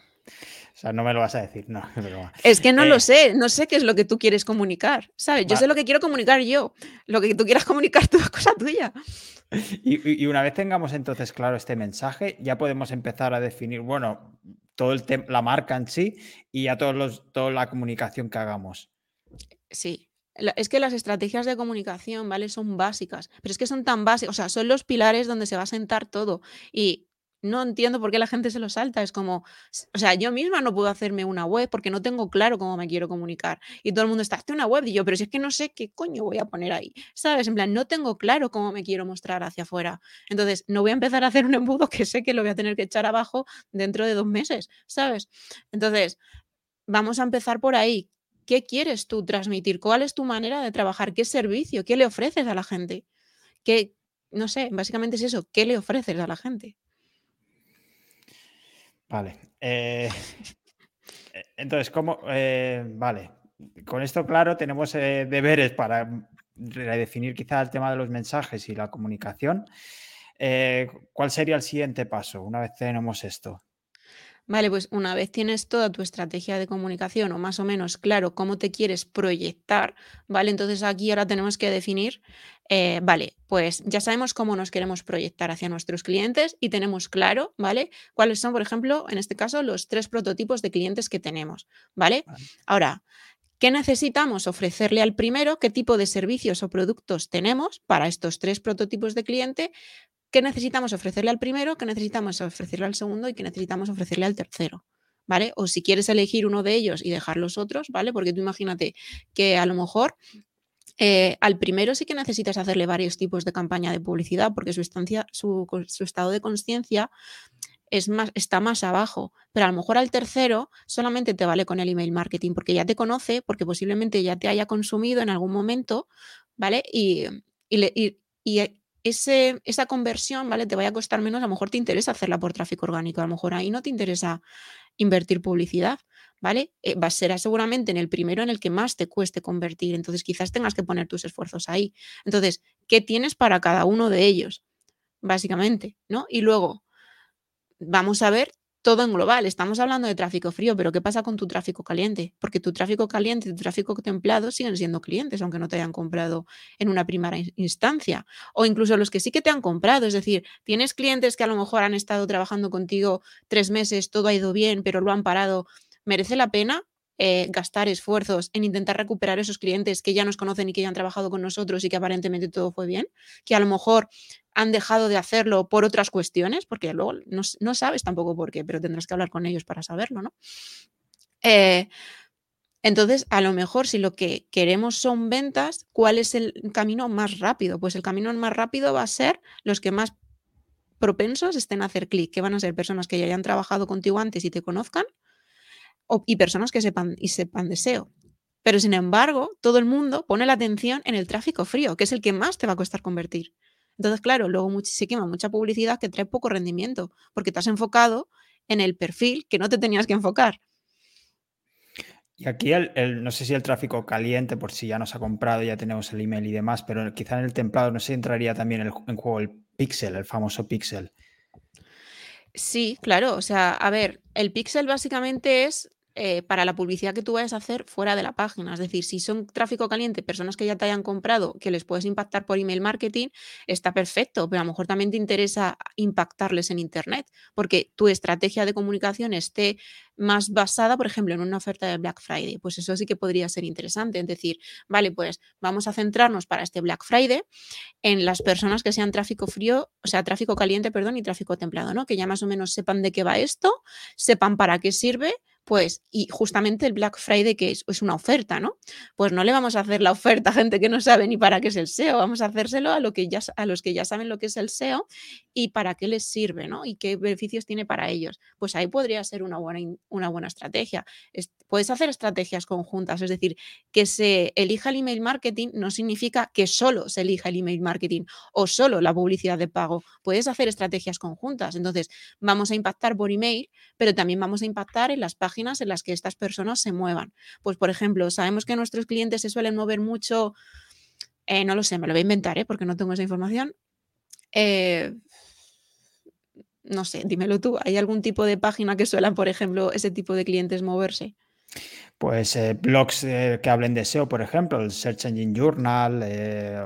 O sea, no me lo vas a decir, no. Es que no lo eh, sé, no sé qué es lo que tú quieres comunicar, ¿sabes? Yo sé lo que quiero comunicar yo, lo que tú quieras comunicar tú es cosa tuya. Y, una vez tengamos entonces claro este mensaje, ya podemos empezar a definir, bueno, todo el la marca en sí y a todos los, toda la comunicación que hagamos. Sí, es que las estrategias de comunicación, ¿vale? Son básicas, pero es que son tan básicas, o sea, son los pilares donde se va a sentar todo. Y no entiendo por qué la gente se lo salta. Es como, o sea, yo misma no puedo hacerme una web porque no tengo claro cómo me quiero comunicar. Y todo el mundo está, hazte una web. Y yo, pero si es que no sé qué coño voy a poner ahí. ¿Sabes? En plan, no tengo claro cómo me quiero mostrar hacia afuera. Entonces, no voy a empezar a hacer un embudo que sé que lo voy a tener que echar abajo dentro de dos meses. ¿Sabes? Entonces, vamos a empezar por ahí. ¿Qué quieres tú transmitir? ¿Cuál es tu manera de trabajar? ¿Qué servicio? ¿Qué le ofreces a la gente? ¿Qué, no sé, básicamente es eso, ¿qué le ofreces a la gente? Vale. Eh, e, entonces, ¿cómo? Eh, vale. Con esto claro, tenemos eh, deberes para redefinir quizá el tema de los mensajes y la comunicación. ¿Cuál sería el siguiente paso una vez tenemos esto? Vale, pues una vez tienes toda tu estrategia de comunicación o más o menos claro cómo te quieres proyectar, ¿vale? Entonces aquí ahora tenemos que definir, eh, vale, pues ya sabemos cómo nos queremos proyectar hacia nuestros clientes y tenemos claro, ¿vale? Cuáles son, por ejemplo, en este caso, los tres prototipos de clientes que tenemos, ¿vale? Ahora, ¿Qué necesitamos ofrecerle al primero? ¿Qué tipo de servicios o productos tenemos para estos tres prototipos de cliente? ¿Qué necesitamos ofrecerle al primero? ¿Qué necesitamos ofrecerle al segundo? ¿Y qué necesitamos ofrecerle al tercero? ¿vale? O si quieres elegir uno de ellos y dejar los otros, ¿vale? Porque tú imagínate que a lo mejor eh, al primero sí que necesitas hacerle varios tipos de campaña de publicidad porque su, estancia, su, su estado de conciencia es más, está más abajo, pero a lo mejor al tercero solamente te vale con el email marketing porque ya te conoce, porque posiblemente ya te haya consumido en algún momento, ¿vale? Y, y, y, ese, esa conversión, ¿vale? Te vaya a costar menos, a lo mejor te interesa hacerla por tráfico orgánico, a lo mejor ahí no te interesa invertir publicidad, ¿vale? Eh, va a ser seguramente en el primero en el que más te cueste convertir, entonces quizás tengas que poner tus esfuerzos ahí. Entonces, ¿qué tienes para cada uno de ellos? Básicamente, ¿no? Y luego, vamos a ver todo en global. Estamos hablando de tráfico frío, pero ¿qué pasa con tu tráfico caliente? Porque tu tráfico caliente y tu tráfico templado siguen siendo clientes, aunque no te hayan comprado en una primera instancia. O incluso los que sí que te han comprado. Es decir, tienes clientes que a lo mejor han estado trabajando contigo tres meses, todo ha ido bien, pero lo han parado. ¿Merece la pena? Eh, gastar esfuerzos en intentar recuperar esos clientes que ya nos conocen y que ya han trabajado con nosotros y que aparentemente todo fue bien, que a lo mejor han dejado de hacerlo por otras cuestiones, porque luego no, sabes tampoco por qué, pero tendrás que hablar con ellos para saberlo, ¿no? Eh, entonces, a lo mejor si lo que queremos son ventas, ¿cuál es el camino más rápido? Pues el camino más rápido va a ser los que más propensos estén a hacer clic, que van a ser personas que ya hayan trabajado contigo antes y te conozcan, y personas que sepan y sepan deseo. Pero sin embargo, todo el mundo pone la atención en el tráfico frío, que es el que más te va a costar convertir. Entonces, claro, luego se quema mucha publicidad que trae poco rendimiento, porque te has enfocado en el perfil que no te tenías que enfocar. Y aquí el, no sé si el tráfico caliente, por si ya nos ha comprado, ya tenemos el email y demás, pero quizá en el templado no si entraría también en juego el pixel, el famoso pixel. Sí, claro. O sea, a ver, el pixel básicamente es eh, para la publicidad que tú vayas a hacer fuera de la página. Es decir, si son tráfico caliente, personas que ya te hayan comprado, que les puedes impactar por email marketing, está perfecto, pero a lo mejor también te interesa impactarles en Internet, porque tu estrategia de comunicación esté más basada, por ejemplo, en una oferta de Black Friday. Pues eso sí que podría ser interesante. Es decir, vale, pues vamos a centrarnos para este Black Friday en las personas que sean tráfico frío, o sea, tráfico caliente, perdón, y tráfico templado, ¿no? Que ya más o menos sepan de qué va esto, sepan para qué sirve pues, y justamente el Black Friday, que es, una oferta, ¿no? Pues no le vamos a hacer la oferta a gente que no sabe ni para qué es el SEO, vamos a hacérselo a, lo que ya, a los que ya saben lo que es el SEO y para qué les sirve, ¿no? Y qué beneficios tiene para ellos. Pues ahí podría ser una buena, una buena estrategia. puedes hacer estrategias conjuntas, es decir, que se elija el email marketing no significa que solo se elija el email marketing o solo la publicidad de pago. Puedes hacer estrategias conjuntas. Entonces, vamos a impactar por email, pero también vamos a impactar en las páginas en las que estas personas se muevan. Pues, por ejemplo, sabemos que nuestros clientes se suelen mover mucho, eh, no lo sé, me lo voy a inventar, ¿eh? porque no tengo esa información. Eh, no sé, dímelo tú, ¿hay algún tipo de página que suelan, por ejemplo, ese tipo de clientes moverse? Pues blogs que hablen de SEO, por ejemplo, el Search Engine Journal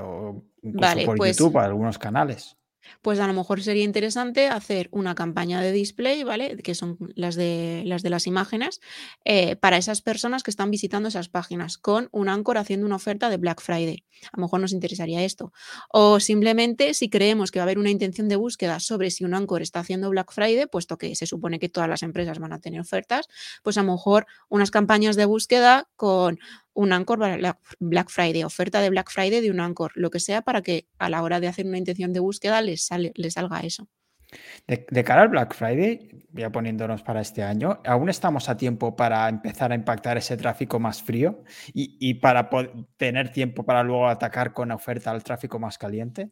o incluso por pues YouTube, algunos canales. Pues a lo mejor sería interesante hacer una campaña de display, ¿vale? Que son las de las, de las imágenes, eh, para esas personas que están visitando esas páginas, con un Anchor haciendo una oferta de Black Friday. A lo mejor nos interesaría esto. O simplemente si creemos que va a haber una intención de búsqueda sobre si un Anchor está haciendo Black Friday, puesto que se supone que todas las empresas van a tener ofertas, pues a lo mejor unas campañas de búsqueda con un Anchor para Black Friday, oferta de Black Friday de un Anchor, lo que sea para que a la hora de hacer una intención de búsqueda les, sale, les salga eso. De, cara al Black Friday, ya poniéndonos para este año, ¿aún estamos a tiempo para empezar a impactar ese tráfico más frío y, para tener tiempo para luego atacar con oferta al tráfico más caliente?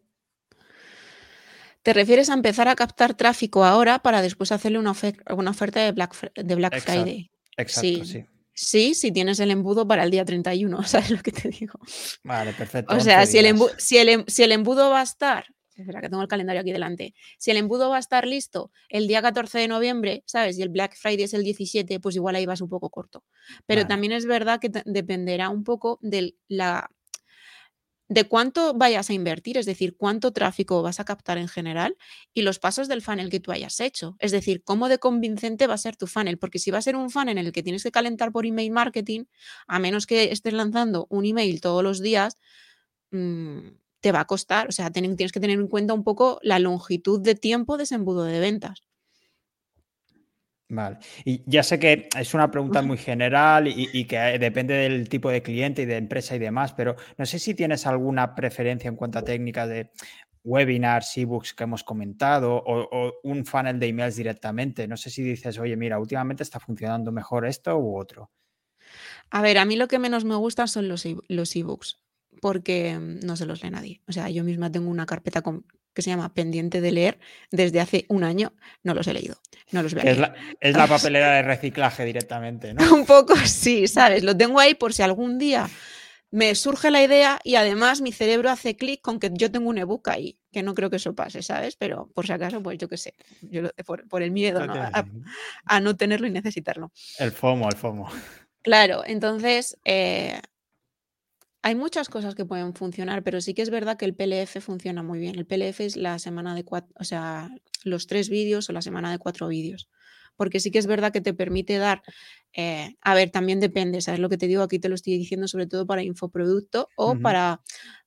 ¿Te refieres a empezar a captar tráfico ahora para después hacerle una, oferta de Black, de Black Friday? Exacto, sí. Sí, si tienes el embudo para el día 31, ¿sabes lo que te digo? Vale, perfecto. O sea, si el, embudo, si, el, si el, embudo va a estar, espera que tengo el calendario aquí delante, si el embudo va a estar listo el día 14 de noviembre, ¿sabes? Y el Black Friday es el 17, pues igual ahí vas un poco corto. Pero también es verdad que dependerá un poco de la de cuánto vayas a invertir, es decir, cuánto tráfico vas a captar en general y los pasos del funnel que tú hayas hecho. Es decir, cómo de convincente va a ser tu funnel, porque si va a ser un funnel en el que tienes que calentar por email marketing, a menos que estés lanzando un email todos los días, mm, te va a costar. O sea, tienes que tener en cuenta un poco la longitud de tiempo de ese embudo de ventas. Vale. Y ya sé que es una pregunta muy general y, que depende del tipo de cliente y de empresa y demás, pero no sé si tienes alguna preferencia en cuanto a técnicas de webinars, ebooks que hemos comentado o, un funnel de emails directamente. No sé si dices, oye, mira, últimamente está funcionando mejor esto u otro. A ver, a mí lo que menos me gusta son los, e, los ebooks porque mm, no se los lee nadie. O sea, yo misma tengo una carpeta con, que se llama Pendiente de leer desde hace un año. No los he leído. No los es, la, es la papelera de reciclaje directamente, ¿no? un poco sí, ¿sabes? Lo tengo ahí por si algún día me surge la idea y además mi cerebro hace clic con que yo tengo un ebook ahí, que no creo que eso pase, ¿sabes? Pero por si acaso, pues yo qué sé, yo, por, el miedo A, no tenerlo y necesitarlo. El FOMO, el FOMO. Claro, entonces eh, hay muchas cosas que pueden funcionar, pero sí que es verdad que el PLF funciona muy bien. El PLF es la semana de cuatro, o sea, los tres vídeos o la semana de cuatro vídeos. Porque sí que es verdad que te permite dar, eh, a ver, también depende, ¿sabes lo que te digo? Aquí te lo estoy diciendo sobre todo para infoproducto o para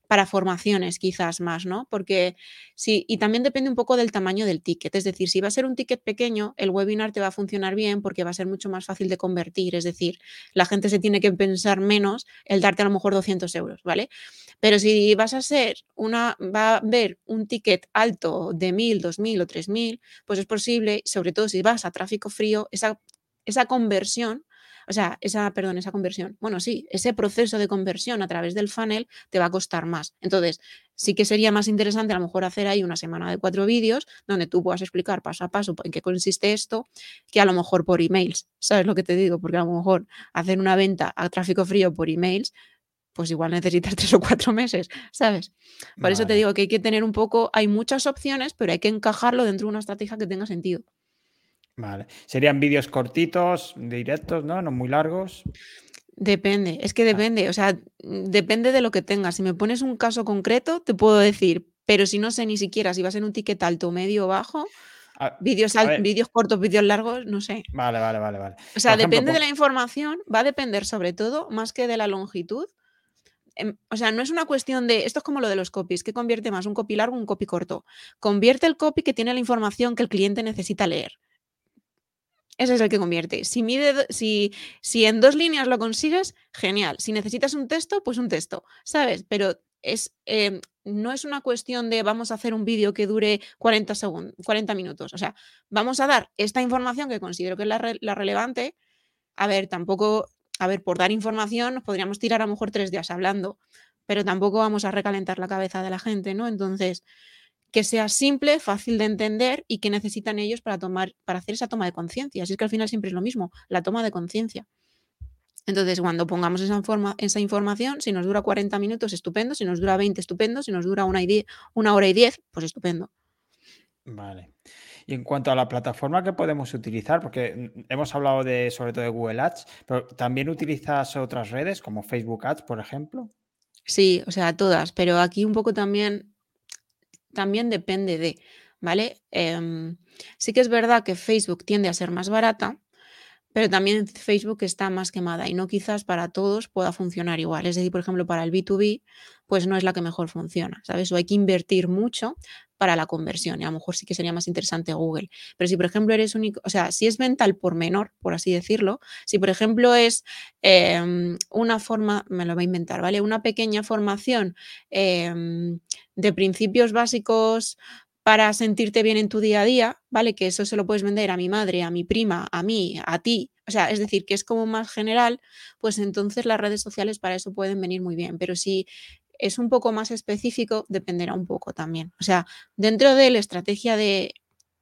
para formaciones quizás más, ¿no? Porque sí, y también depende un poco del tamaño del ticket. Es decir, si va a ser un ticket pequeño, el webinar te va a funcionar bien porque va a ser mucho más fácil de convertir. Es decir, la gente se tiene que pensar menos el darte a lo mejor 200 euros, ¿vale? Pero si vas a ser una, va a ver un ticket alto de 1000, 2000 o 3000, pues es posible, sobre todo si vas a tráfico frío, esa, esa conversión o sea, esa, perdón, esa conversión. Bueno, sí, ese proceso de conversión a través del funnel te va a costar más. Entonces, sí que sería más interesante a lo mejor hacer ahí una semana de cuatro vídeos donde tú puedas explicar paso a paso en qué consiste esto, que a lo mejor por emails. ¿Sabes lo que te digo? Porque a lo mejor hacer una venta a tráfico frío por emails pues igual necesitas tres o cuatro meses, ¿sabes? Por eso te digo que hay que tener un poco, hay muchas opciones, pero hay que encajarlo dentro de una estrategia que tenga sentido. Vale. Serían vídeos cortitos, directos, ¿no? No muy largos. Depende, es que ah. depende, o sea, depende de lo que tengas. Si me pones un caso concreto, te puedo decir, pero si no sé ni siquiera si va a ser un ticket alto, medio o bajo, vídeos, vídeos cortos, vídeos largos, no sé. Vale, vale, vale, vale. O sea, depende de la información, va a depender sobre todo, más que de la longitud. Em, o sea, no es una cuestión de, esto es como lo de los copies, ¿qué convierte más? ¿Un copy largo o un copy corto? Convierte el copy que tiene la información que el cliente necesita leer. Ese es el que convierte. Si, mide, si, si en dos líneas lo consigues, genial. Si necesitas un texto, pues un texto, ¿sabes? Pero es, em, no es una cuestión de vamos a hacer un vídeo que dure 40, segundos, 40 minutos. O sea, vamos a dar esta información que considero que es la, la relevante. A ver, tampoco, a ver, por dar información nos podríamos tirar a lo mejor tres días hablando, pero tampoco vamos a recalentar la cabeza de la gente, ¿no? Entonces, que sea simple, fácil de entender y que necesitan ellos para tomar, para hacer esa toma de conciencia. Así es que al final siempre es lo mismo, la toma de conciencia. Entonces, cuando pongamos esa, esa información, si nos dura 40 minutos, estupendo, si nos dura 20, estupendo, si nos dura una, una hora y 10, pues estupendo. Vale. Y en cuanto a la plataforma que podemos utilizar, porque hemos hablado de sobre todo de Google Ads, pero también utilizas otras redes como Facebook Ads, por ejemplo. Sí, o sea, todas, pero aquí un poco también también depende de, ¿vale? Em, sí que es verdad que Facebook tiende a ser más barata, pero también Facebook está más quemada y no quizás para todos pueda funcionar igual. Es decir, por ejemplo, para el B2B, pues no es la que mejor funciona, ¿sabes? O hay que invertir mucho para la conversión y a lo mejor sí que sería más interesante Google. Pero si, por ejemplo, eres único, o sea, si es venta al por menor, por así decirlo, si, por ejemplo, es em, una forma, me lo voy a inventar, ¿vale? Una pequeña formación em, de principios básicos para sentirte bien en tu día a día, ¿vale? Que eso se lo puedes vender a mi madre, a mi prima, a mí, a ti. O sea, es decir, que es como más general, pues entonces las redes sociales para eso pueden venir muy bien. Pero si es un poco más específico, dependerá un poco también. O sea, dentro de la estrategia de,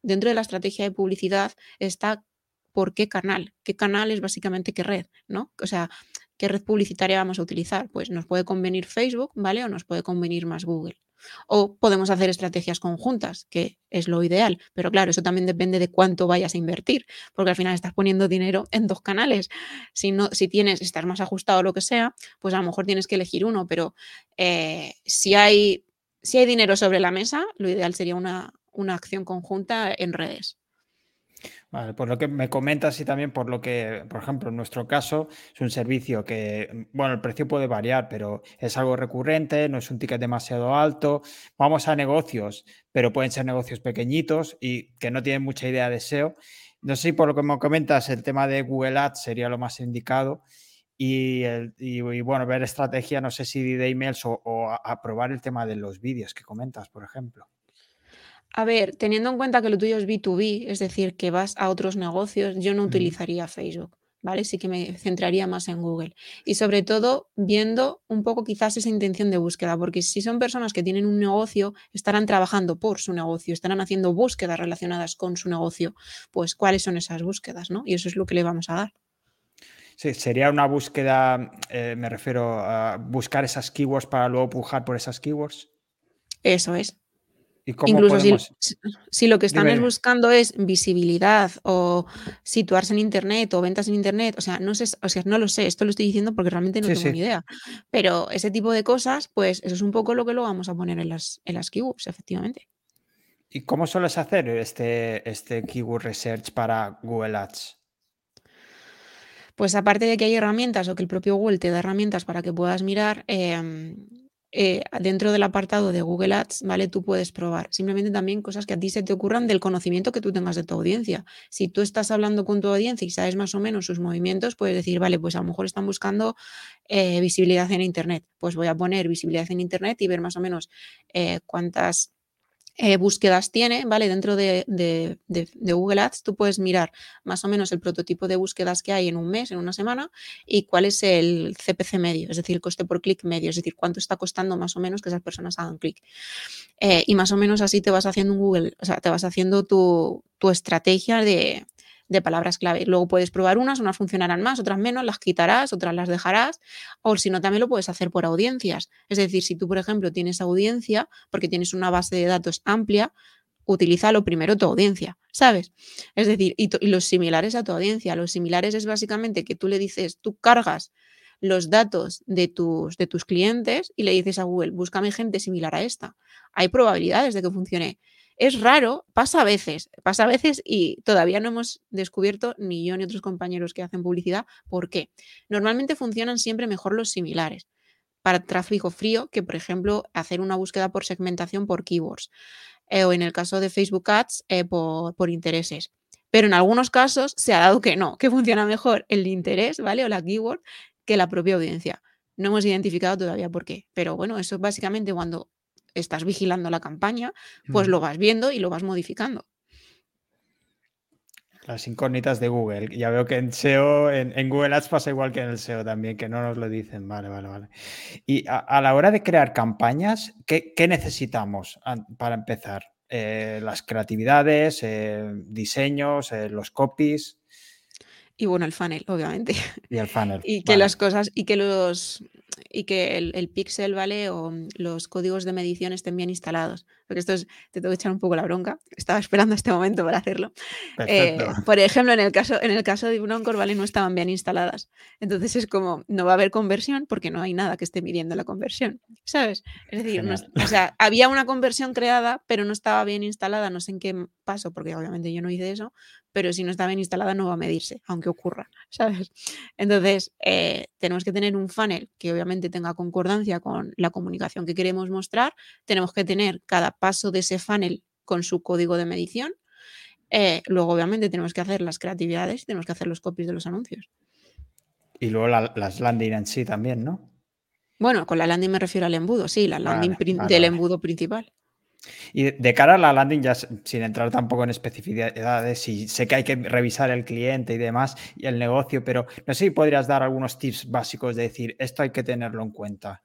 dentro de la estrategia de publicidad está por qué canal. ¿Qué canal es básicamente qué red? ¿No? O sea, ¿qué red publicitaria vamos a utilizar? Pues nos puede convenir Facebook, ¿vale? O nos puede convenir más Google. O podemos hacer estrategias conjuntas, que es lo ideal, pero claro, eso también depende de cuánto vayas a invertir, porque al final estás poniendo dinero en dos canales. Si, no, si tienes, estás más ajustado o lo que sea, pues a lo mejor tienes que elegir uno, pero eh, si, hay, si hay dinero sobre la mesa, lo ideal sería una, una acción conjunta en redes. Vale, por lo que me comentas y también por lo que, por ejemplo, en nuestro caso es un servicio que, bueno, el precio puede variar, pero es algo recurrente, no es un ticket demasiado alto. Vamos a negocios, pero pueden ser negocios pequeñitos y que no tienen mucha idea de SEO. No sé si por lo que me comentas, el tema de Google Ads sería lo más indicado. Y, bueno, ver estrategia, no sé si de emails o, aprobar el tema de los vídeos que comentas, por ejemplo. A ver, teniendo en cuenta que lo tuyo es B2B, es decir, que vas a otros negocios, yo no utilizaría Facebook. ¿vale? Sí que me centraría más en Google. Y sobre todo viendo un poco quizás esa intención de búsqueda, porque si son personas que tienen un negocio, estarán trabajando por su negocio, estarán haciendo búsquedas relacionadas con su negocio, pues cuáles son esas búsquedas, ¿no? Y eso es lo que le vamos a dar. Sí, sería una búsqueda, eh, me refiero a buscar esas keywords para luego pujar por esas keywords. Eso es. Incluso si, lo que están buscando es visibilidad o situarse en Internet o ventas en Internet, o sea, no sé, o sea, no lo sé, esto lo estoy diciendo porque realmente no tengo ni idea. Pero ese tipo de cosas, pues eso es un poco lo que lo vamos a poner en las, en las keywords, efectivamente. ¿Y cómo sueles hacer este, este keyword research para Google Ads? Pues aparte de que hay herramientas o que el propio Google te da herramientas para que puedas mirar, eh, eh, dentro del apartado de Google Ads, ¿vale? Tú puedes probar. Simplemente también cosas que a ti se te ocurran del conocimiento que tú tengas de tu audiencia. Si tú estás hablando con tu audiencia y sabes más o menos sus movimientos, puedes decir, vale, pues a lo mejor están buscando eh, visibilidad en Internet. Pues voy a poner visibilidad en Internet y ver más o menos eh, cuántas eh, búsquedas tiene, ¿vale? Dentro de, Google Ads tú puedes mirar más o menos el prototipo de búsquedas que hay en un mes, en una semana, y cuál es el CPC medio, es decir, el coste por clic medio, es decir, cuánto está costando más o menos que esas personas hagan clic. Eh, y más o menos así te vas haciendo un Google, o sea, te vas haciendo tu estrategia de, de palabras clave. Luego puedes probar unas, unas funcionarán más, otras menos, las quitarás, otras las dejarás, o si no, también lo puedes hacer por audiencias. Es decir, si tú, por ejemplo, tienes audiencia porque tienes una base de datos amplia, utiliza lo primero tu audiencia, ¿sabes? Es decir, y, los similares a tu audiencia. Los similares es básicamente que tú le dices, tú cargas los datos de tus, de tus clientes y le dices a Google, búscame gente similar a esta. Hay probabilidades de que funcione. Es raro, pasa a veces, pasa a veces y todavía no hemos descubierto, ni yo ni otros compañeros que hacen publicidad, por qué. Normalmente funcionan siempre mejor los similares para tráfico frío que, por ejemplo, hacer una búsqueda por segmentación por keywords eh, o en el caso de Facebook Ads eh, por, por intereses. Pero en algunos casos se ha dado que no, que funciona mejor el interés, ¿vale? O la keyword que la propia audiencia. No hemos identificado todavía por qué. Pero bueno, eso es básicamente cuando estás vigilando la campaña, pues lo vas viendo y lo vas modificando. Las incógnitas de Google. Ya veo que en SEO, en, Google Ads pasa igual que en el SEO también, que no nos lo dicen. Vale, vale, vale. Y a, la hora de crear campañas, ¿qué, necesitamos para empezar? Eh, las creatividades, eh, diseños, eh, los copies. Y bueno, el funnel, obviamente. Y el funnel. y que las cosas, y que los, y que el, el, pixel, ¿vale? O mm, los códigos de medición estén bien instalados. Porque esto es, te tengo que echar un poco la bronca. Estaba esperando este momento para hacerlo. Eh, por ejemplo, en el caso, en el caso de Unoncor, ¿vale? No estaban bien instaladas. Entonces es como, no va a haber conversión porque no hay nada que esté midiendo la conversión. ¿Sabes? Es decir, o sea, había una conversión creada, pero no estaba bien instalada. No sé en qué paso, porque obviamente yo no hice eso, pero si no está bien instalada no va a medirse, aunque ocurra, ¿sabes? Entonces, eh, tenemos que tener un funnel que obviamente tenga concordancia con la comunicación que queremos mostrar, tenemos que tener cada paso de ese funnel con su código de medición, eh, luego obviamente tenemos que hacer las creatividades tenemos que hacer los copies de los anuncios. Y luego las landing en sí también, ¿no? Bueno, con la landing me refiero al embudo, sí, la landing del embudo principal. Y de cara a la landing, ya sin entrar tampoco en especificidades, y sé que hay que revisar el cliente y demás y el negocio, pero no sé si podrías dar algunos tips básicos de decir, esto hay que tenerlo en cuenta.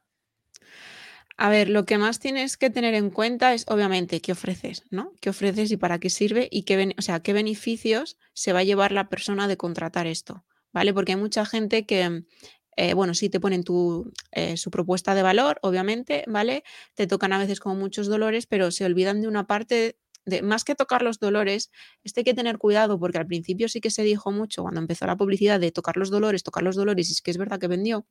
A ver, lo que más tienes que tener en cuenta es obviamente qué ofreces, ¿no? ¿Qué ofreces y para qué sirve y qué, o sea, qué beneficios se va a llevar la persona de contratar esto, ¿vale? Porque hay mucha gente que eh, bueno, sí te ponen tu, eh, su propuesta de valor, obviamente, ¿vale? Te tocan a veces como muchos dolores, pero se olvidan de una parte de, más que tocar los dolores, esto hay que tener cuidado porque al principio sí que se dijo mucho cuando empezó la publicidad de tocar los dolores, tocar los dolores, y es que es verdad que vendió,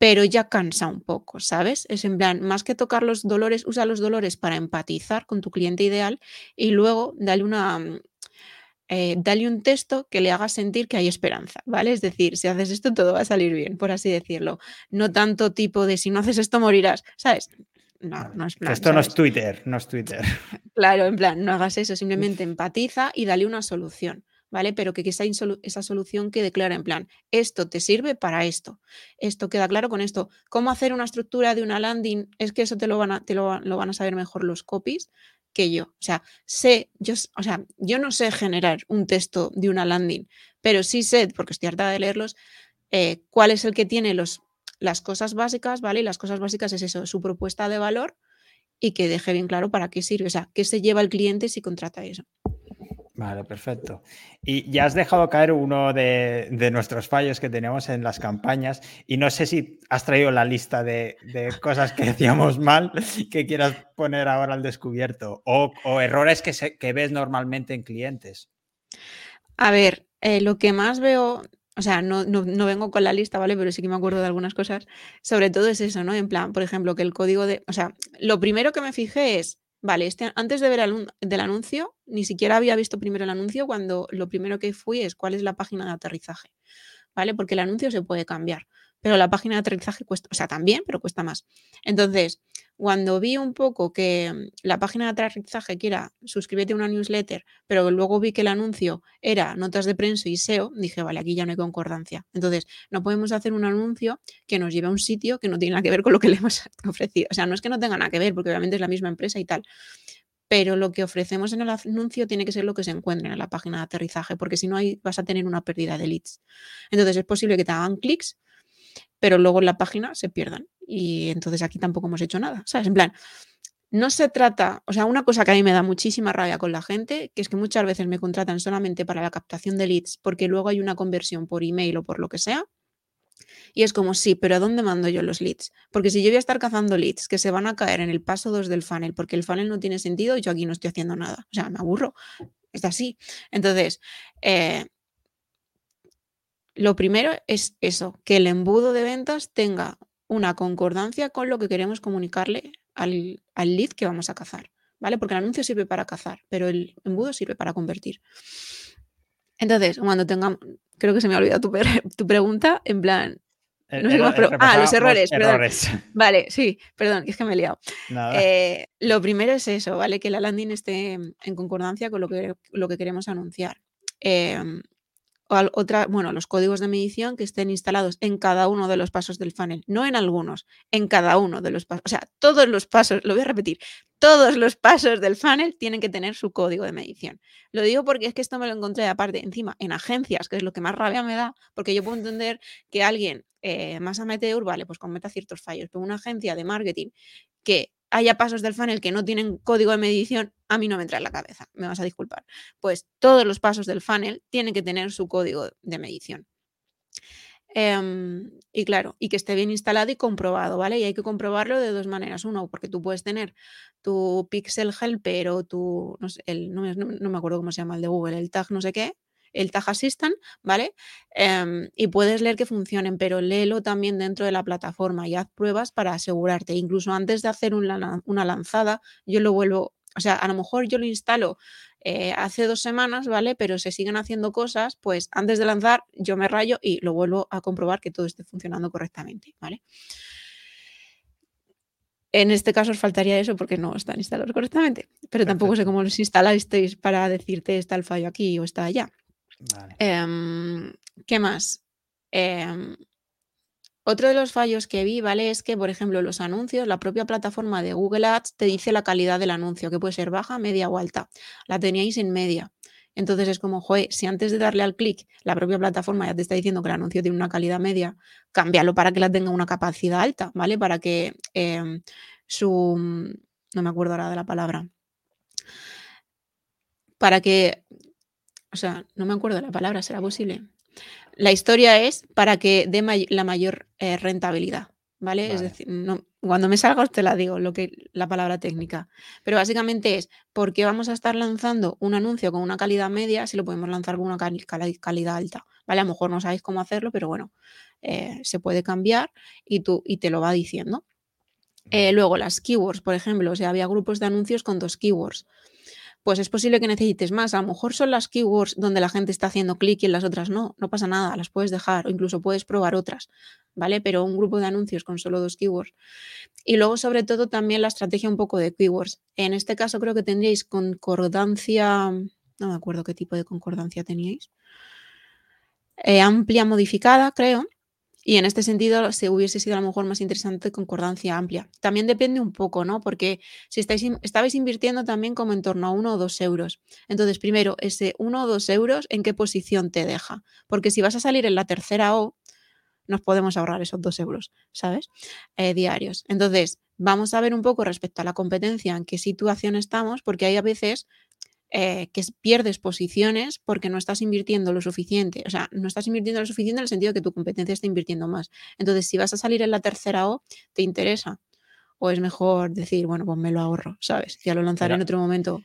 pero ya cansa un poco, ¿sabes? Es en plan, más que tocar los dolores, usa los dolores para empatizar con tu cliente ideal y luego dale una, eh, dale un texto que le haga sentir que hay esperanza, ¿vale? Es decir, si haces esto todo va a salir bien, por así decirlo. No tanto tipo de si no haces esto morirás, ¿sabes? no, no es plan. esto no es Twitter, no es Twitter. Claro, en plan, no hagas eso, simplemente empatiza y dale una solución. ¿Vale? Pero que, esa, esa, solución quede clara en plan, esto te sirve para esto, esto queda claro con esto. ¿Cómo hacer una estructura de una landing? Es que eso te lo van a, te lo, van a saber mejor los copies que yo. O sea, sé, yo, o sea, yo no sé generar un texto de una landing, pero sí sé, porque estoy harta de leerlos, eh, cuál es el que tiene los, las cosas básicas, ¿vale? Y las cosas básicas es eso, su propuesta de valor y que deje bien claro para qué sirve, o sea, qué se lleva el cliente si contrata eso. Vale, perfecto. Y ya has dejado caer uno de, nuestros fallos que tenemos en las campañas y no sé si has traído la lista de, cosas que decíamos mal que quieras poner ahora al descubierto o, errores que, que, ves normalmente en clientes. A ver, eh, lo que más veo, o sea, no, no, vengo con la lista, ¿vale? Pero sí que me acuerdo de algunas cosas. Sobre todo es eso, ¿no? En plan, por ejemplo, que el código de, o sea, lo primero que me fijé es Vale, este, antes de ver el del anuncio, ni siquiera había visto primero el anuncio cuando lo primero que fui es cuál es la página de aterrizaje, ¿vale? Porque el anuncio se puede cambiar, pero la página de aterrizaje cuesta, o sea, también, pero cuesta más. Entonces, cuando vi un poco que mm, la página de aterrizaje que era suscríbete a una newsletter, pero luego vi que el anuncio era notas de prensa y SEO, dije, vale, aquí ya no hay concordancia. Entonces, no podemos hacer un anuncio que nos lleve a un sitio que no tiene nada que ver con lo que le hemos ofrecido. O sea, no es que no tenga nada que ver, porque obviamente es la misma empresa y tal. Pero lo que ofrecemos en el anuncio tiene que ser lo que se encuentre en la página de aterrizaje, porque si no, ahí vas a tener una pérdida de leads. Entonces, es posible que te hagan clics, pero luego en la página se pierdan y entonces aquí tampoco hemos hecho nada, ¿sabes? En plan, no se trata, o sea, una cosa que a mí me da muchísima rabia con la gente, que es que muchas veces me contratan solamente para la captación de leads porque luego hay una conversión por email o por lo que sea. Y es como, sí, pero ¿a dónde mando yo los leads? Porque si yo voy a estar cazando leads que se van a caer en el paso 2 del funnel porque el funnel no tiene sentido, yo aquí no estoy haciendo nada. O sea, me aburro. Es así. Entonces, eh, lo primero es eso, que el embudo de ventas tenga una concordancia con lo que queremos comunicarle al, lead que vamos a cazar, ¿vale? Porque el anuncio sirve para cazar, pero el embudo sirve para convertir. Entonces, cuando tengamos, creo que se me ha olvidado tu, tu pregunta, en plan, no sé más, ah, los errores, Vale, sí, perdón, es que me he liado. Eh, lo primero es eso, ¿vale? Que la landing esté en concordancia con lo que, lo que queremos anunciar. Em, otra, bueno, los códigos de medición que estén instalados en cada uno de los pasos del funnel, no en algunos, en cada uno de los pasos. O sea, todos los pasos, lo voy a repetir, todos los pasos del funnel tienen que tener su código de medición. Lo digo porque es que esto me lo encontré aparte, encima, en agencias, que es lo que más rabia me da, porque yo puedo entender que alguien eh, más amateur, vale, pues cometa ciertos fallos, pero una agencia de marketing que haya pasos del funnel que no tienen código de medición, a mí no me entra en la cabeza, me vas a disculpar. Pues todos los pasos del funnel tienen que tener su código de medición. Em, y claro, y que esté bien instalado y comprobado, ¿vale? Y hay que comprobarlo de dos maneras. Uno, porque tú puedes tener tu Pixel Helper o tu, no, sé, el, no, no, me acuerdo cómo se llama el de Google, el tag no sé qué, el Tag Assistant, ¿vale? Em, y puedes leer que funcionen, pero léelo también dentro de la plataforma y haz pruebas para asegurarte. Incluso antes de hacer una, lanzada, yo lo vuelvo, o sea, a lo mejor yo lo instalo eh, hace dos semanas, ¿vale? Pero se siguen haciendo cosas, pues antes de lanzar yo me rayo y lo vuelvo a comprobar que todo esté funcionando correctamente, ¿vale? En este caso os faltaría eso porque no están instalados correctamente, pero tampoco sé cómo los instalasteis para decirte está el fallo aquí o está allá. Em, ¿Qué más? Em, otro de los fallos que vi, ¿vale? Es que, por ejemplo, los anuncios, la propia plataforma de Google Ads te dice la calidad del anuncio, que puede ser baja, media o alta. La teníais en media. Entonces es como, joder, si antes de darle al clic la propia plataforma ya te está diciendo que el anuncio tiene una calidad media, cámbialo para que la tenga una capacidad alta, ¿vale? Para que em, su... No me acuerdo ahora de la palabra. Para que o sea, no me acuerdo la palabra, ¿será posible? La historia es para que dé la mayor eh, rentabilidad, ¿vale? Es decir, cuando me salga os te la digo, lo que, la palabra técnica. Pero básicamente es, ¿por qué vamos a estar lanzando un anuncio con una calidad media si lo podemos lanzar con una calidad alta? ¿Vale? A lo mejor no sabéis cómo hacerlo, pero bueno, eh, se puede cambiar y, tú, y te lo va diciendo. Eh, luego, las keywords, por ejemplo, o sea, había grupos de anuncios con dos keywords. Pues es posible que necesites más. A lo mejor son las keywords donde la gente está haciendo clic y en las otras no, no pasa nada, las puedes dejar o incluso puedes probar otras, ¿vale? Pero un grupo de anuncios con solo dos keywords. Y luego, sobre todo, también la estrategia un poco de keywords. En este caso creo que tendríais concordancia, no me acuerdo qué tipo de concordancia teníais. Eh, amplia modificada, creo. Y en este sentido, se hubiese sido a lo mejor más interesante concordancia amplia. También depende un poco, ¿no? Porque si estáis, estabais invirtiendo también como en torno a uno o dos euros. Entonces, primero, ese uno o dos euros, ¿en qué posición te deja? Porque si vas a salir en la tercera O, nos podemos ahorrar esos dos euros, ¿sabes? Eh, diarios. Entonces, vamos a ver un poco respecto a la competencia, en qué situación estamos, porque hay a veces eh, que pierdes posiciones porque no estás invirtiendo lo suficiente. O sea, no estás invirtiendo lo suficiente en el sentido de que tu competencia está invirtiendo más. Entonces, si vas a salir en la tercera O, ¿te interesa? O es mejor decir, bueno, pues me lo ahorro, ¿sabes? Ya lo lanzaré en otro momento.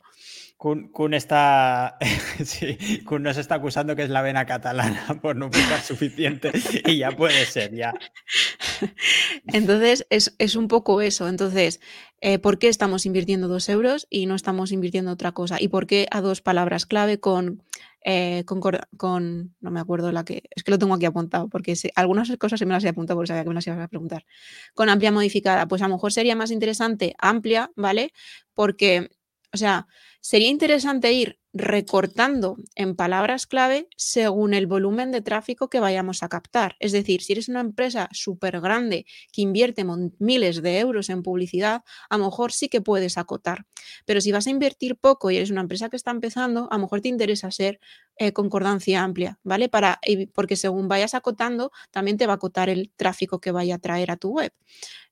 Kun, está. sí, nos está acusando que es la vena catalana por no buscar suficiente y ya puede ser, ya. Entonces, es, un poco eso. Entonces, eh, ¿por qué estamos invirtiendo dos euros y no estamos invirtiendo otra cosa? ¿Y por qué a dos palabras clave con, eh, con, no me acuerdo la que, es que lo tengo aquí apuntado, porque algunas cosas se me las he apuntado porque sabía que me las ibas a preguntar. Con amplia modificada, pues a lo mejor sería más interesante amplia, ¿vale? Porque, o sea, Sería interesante ir recortando en palabras clave según el volumen de tráfico que vayamos a captar. Es decir, si eres una empresa súper grande que invierte miles de euros en publicidad, a lo mejor sí que puedes acotar. Pero si vas a invertir poco y eres una empresa que está empezando, a lo mejor te interesa ser eh, concordancia amplia, ¿vale? Para, porque según vayas acotando, también te va a acotar el tráfico que vaya a traer a tu web.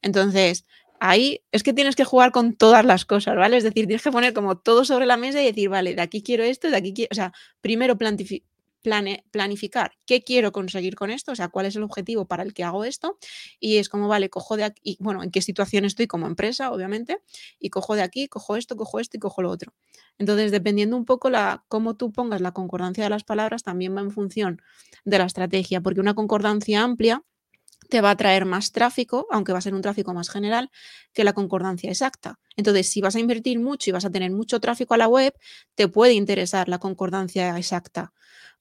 Entonces, ahí es que tienes que jugar con todas las cosas, ¿vale? Es decir, tienes que poner como todo sobre la mesa y decir, vale, de aquí quiero esto, de aquí quiero, o sea, primero planificar qué quiero conseguir con esto, o sea, cuál es el objetivo para el que hago esto, y es como, vale, cojo de aquí, bueno, en qué situación estoy como empresa, obviamente, y cojo de aquí, cojo esto, cojo esto y cojo lo otro. Entonces, dependiendo un poco la, cómo tú pongas la concordancia de las palabras, también va en función de la estrategia, porque una concordancia amplia te va a traer más tráfico, aunque va a ser un tráfico más general, que la concordancia exacta. Entonces, si vas a invertir mucho y vas a tener mucho tráfico a la web, te puede interesar la concordancia exacta.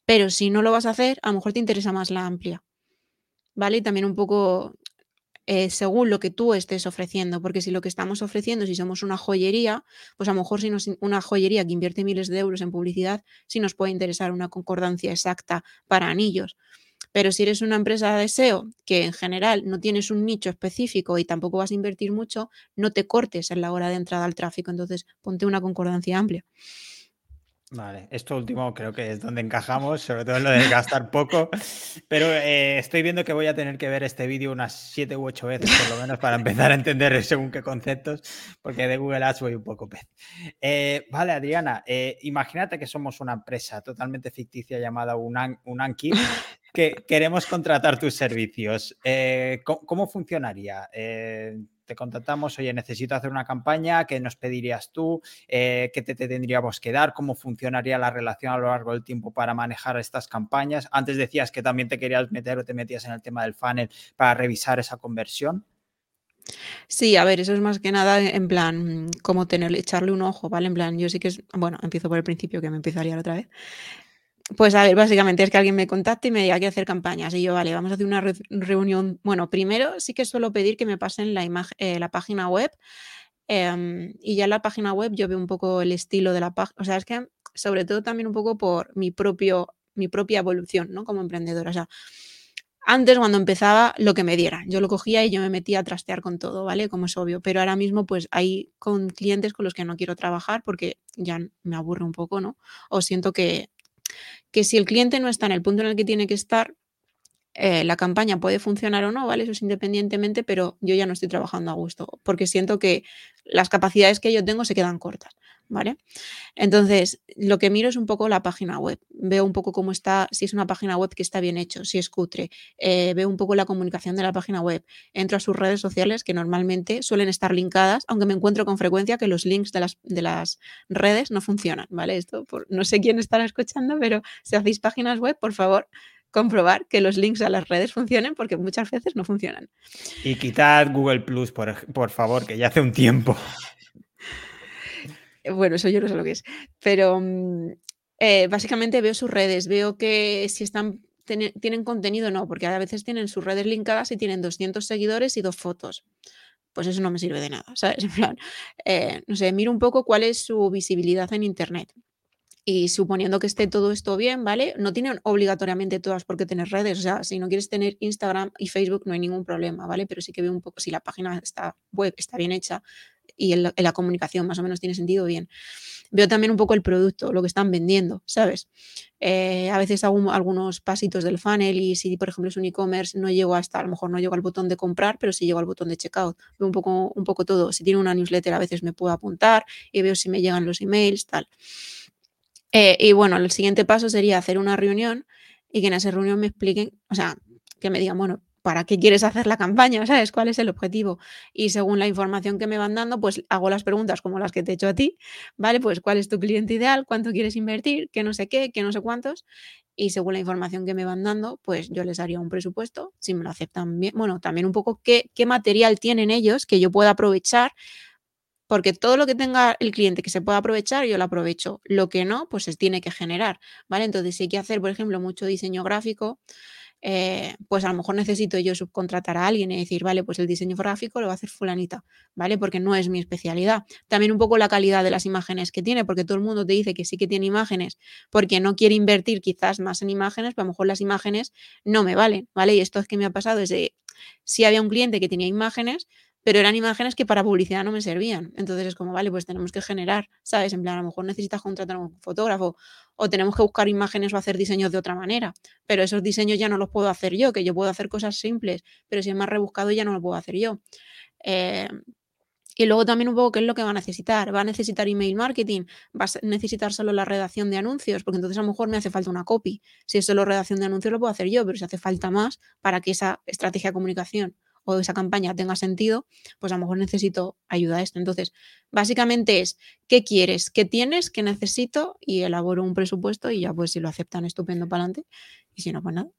Pero si no lo vas a hacer, a lo mejor te interesa más la amplia. ¿Vale? Y también un poco eh, según lo que tú estés ofreciendo, porque si lo que estamos ofreciendo, si somos una joyería, pues a lo mejor si nos, una joyería que invierte miles de euros en publicidad, sí nos puede interesar una concordancia exacta para anillos. Pero si eres una empresa de SEO que en general no tienes un nicho específico y tampoco vas a invertir mucho, no te cortes en la hora de entrada al tráfico. Entonces, ponte una concordancia amplia. Vale, esto último creo que es donde encajamos, sobre todo en lo de gastar poco, pero eh, estoy viendo que voy a tener que ver este vídeo unas siete u ocho veces por lo menos para empezar a entender según qué conceptos, porque de Google Ads voy un poco pez. Eh, vale, Adriana, eh, imagínate que somos una empresa totalmente ficticia llamada Unanki que queremos contratar tus servicios. ¿cómo, funcionaría? Te contactamos, oye, necesito hacer una campaña, ¿qué nos pedirías tú? Eh, ¿Qué te, tendríamos que dar? ¿Cómo funcionaría la relación a lo largo del tiempo para manejar estas campañas? Antes decías que también te querías meter o te metías en el tema del funnel para revisar esa conversión. Sí, a ver, eso es más que nada en plan, como tener, echarle un ojo, ¿vale? En plan, yo sí que es, bueno, empiezo por el principio que me empezaría otra vez. Pues a ver, básicamente es que alguien me contacte y me diga que hacer campañas. Y yo, vale, vamos a hacer una reunión. Bueno, primero sí que suelo pedir que me pasen la, eh, la página web. Em, y ya en la página web yo veo un poco el estilo de la página. O sea, es que sobre todo también un poco por mi, propio, mi propia evolución, ¿no? Como emprendedora. O sea, antes cuando empezaba lo que me diera, yo lo cogía y yo me metía a trastear con todo, ¿vale? Como es obvio, pero ahora mismo pues hay con clientes con los que no quiero trabajar porque ya me aburre un poco, ¿no? O siento que que si el cliente no está en el punto en el que tiene que estar, eh, la campaña puede funcionar o no, ¿vale? Eso es independientemente, pero yo ya no estoy trabajando a gusto porque siento que las capacidades que yo tengo se quedan cortas. ¿Vale? Entonces, lo que miro es un poco la página web. Veo un poco cómo está, si es una página web que está bien hecho, si es cutre. Eh, veo un poco la comunicación de la página web. Entro a sus redes sociales que normalmente suelen estar linkadas, aunque me encuentro con frecuencia que los links de las, de las redes no funcionan, ¿vale? Esto no sé quién estará escuchando, pero si hacéis páginas web, por favor, comprobar que los links a las redes funcionen porque muchas veces no funcionan. Y quitad Google Plus, por, por favor, que ya hace un tiempo. Bueno, eso yo no sé lo que es, pero mm, eh, básicamente veo sus redes, veo que si están tienen contenido, no, porque a veces tienen sus redes linkadas y tienen 200 seguidores y dos fotos. Pues eso no me sirve de nada, ¿sabes? En plan, eh, no sé, miro un poco cuál es su visibilidad en Internet. Y suponiendo que esté todo esto bien, ¿vale? No tienen obligatoriamente todas por qué tener redes. O sea, si no quieres tener Instagram y Facebook, no hay ningún problema, ¿vale? Pero sí que veo un poco, si la página está web está bien hecha y en la comunicación más o menos tiene sentido, bien veo también un poco el producto, lo que están vendiendo, ¿sabes? Eh, a veces algunos pasitos del funnel y si, por ejemplo, es un e-commerce, no llego hasta, a lo mejor no llego al botón de comprar, pero sí llego al botón de checkout. Veo un poco, un poco todo. Si tiene una newsletter, a veces me puedo apuntar y veo si me llegan los emails, tal. Eh, y bueno, el siguiente paso sería hacer una reunión y que en esa reunión me expliquen, o sea, que me digan, bueno, ¿para qué quieres hacer la campaña? ¿Sabes cuál es el objetivo? Y según la información que me van dando, pues hago las preguntas como las que te he hecho a ti, ¿vale? Pues cuál es tu cliente ideal, cuánto quieres invertir, qué no sé qué, qué no sé cuántos. Y según la información que me van dando, pues yo les haría un presupuesto, si me lo aceptan bien. Bueno, también un poco qué, qué material tienen ellos que yo pueda aprovechar porque todo lo que tenga el cliente que se pueda aprovechar, yo lo aprovecho. Lo que no, pues se tiene que generar, ¿vale? Entonces, si hay que hacer, por ejemplo, mucho diseño gráfico, eh, pues a lo mejor necesito yo subcontratar a alguien y decir, vale, pues el diseño gráfico lo va a hacer fulanita, ¿vale? Porque no es mi especialidad. También un poco la calidad de las imágenes que tiene, porque todo el mundo te dice que sí que tiene imágenes, porque no quiere invertir quizás más en imágenes, pero a lo mejor las imágenes no me valen, ¿vale? Y esto es que me ha pasado desde, si había un cliente que tenía imágenes, pero eran imágenes que para publicidad no me servían. Entonces es como, vale, pues tenemos que generar, ¿sabes? En plan, a lo mejor necesitas contratar a un fotógrafo o tenemos que buscar imágenes o hacer diseños de otra manera, pero esos diseños ya no los puedo hacer yo, que yo puedo hacer cosas simples, pero si es más rebuscado ya no lo puedo hacer yo. Eh, y luego también un poco qué es lo que va a necesitar. Va a necesitar email marketing, va a necesitar solo la redacción de anuncios, porque entonces a lo mejor me hace falta una copy. Si es solo redacción de anuncios lo puedo hacer yo, pero si hace falta más para que esa estrategia de comunicación o esa campaña tenga sentido, pues a lo mejor necesito ayuda a esto. Entonces, básicamente es, ¿qué quieres? ¿Qué tienes? ¿Qué necesito? Y elaboro un presupuesto y ya pues si lo aceptan, estupendo para adelante. Y si no, pues nada.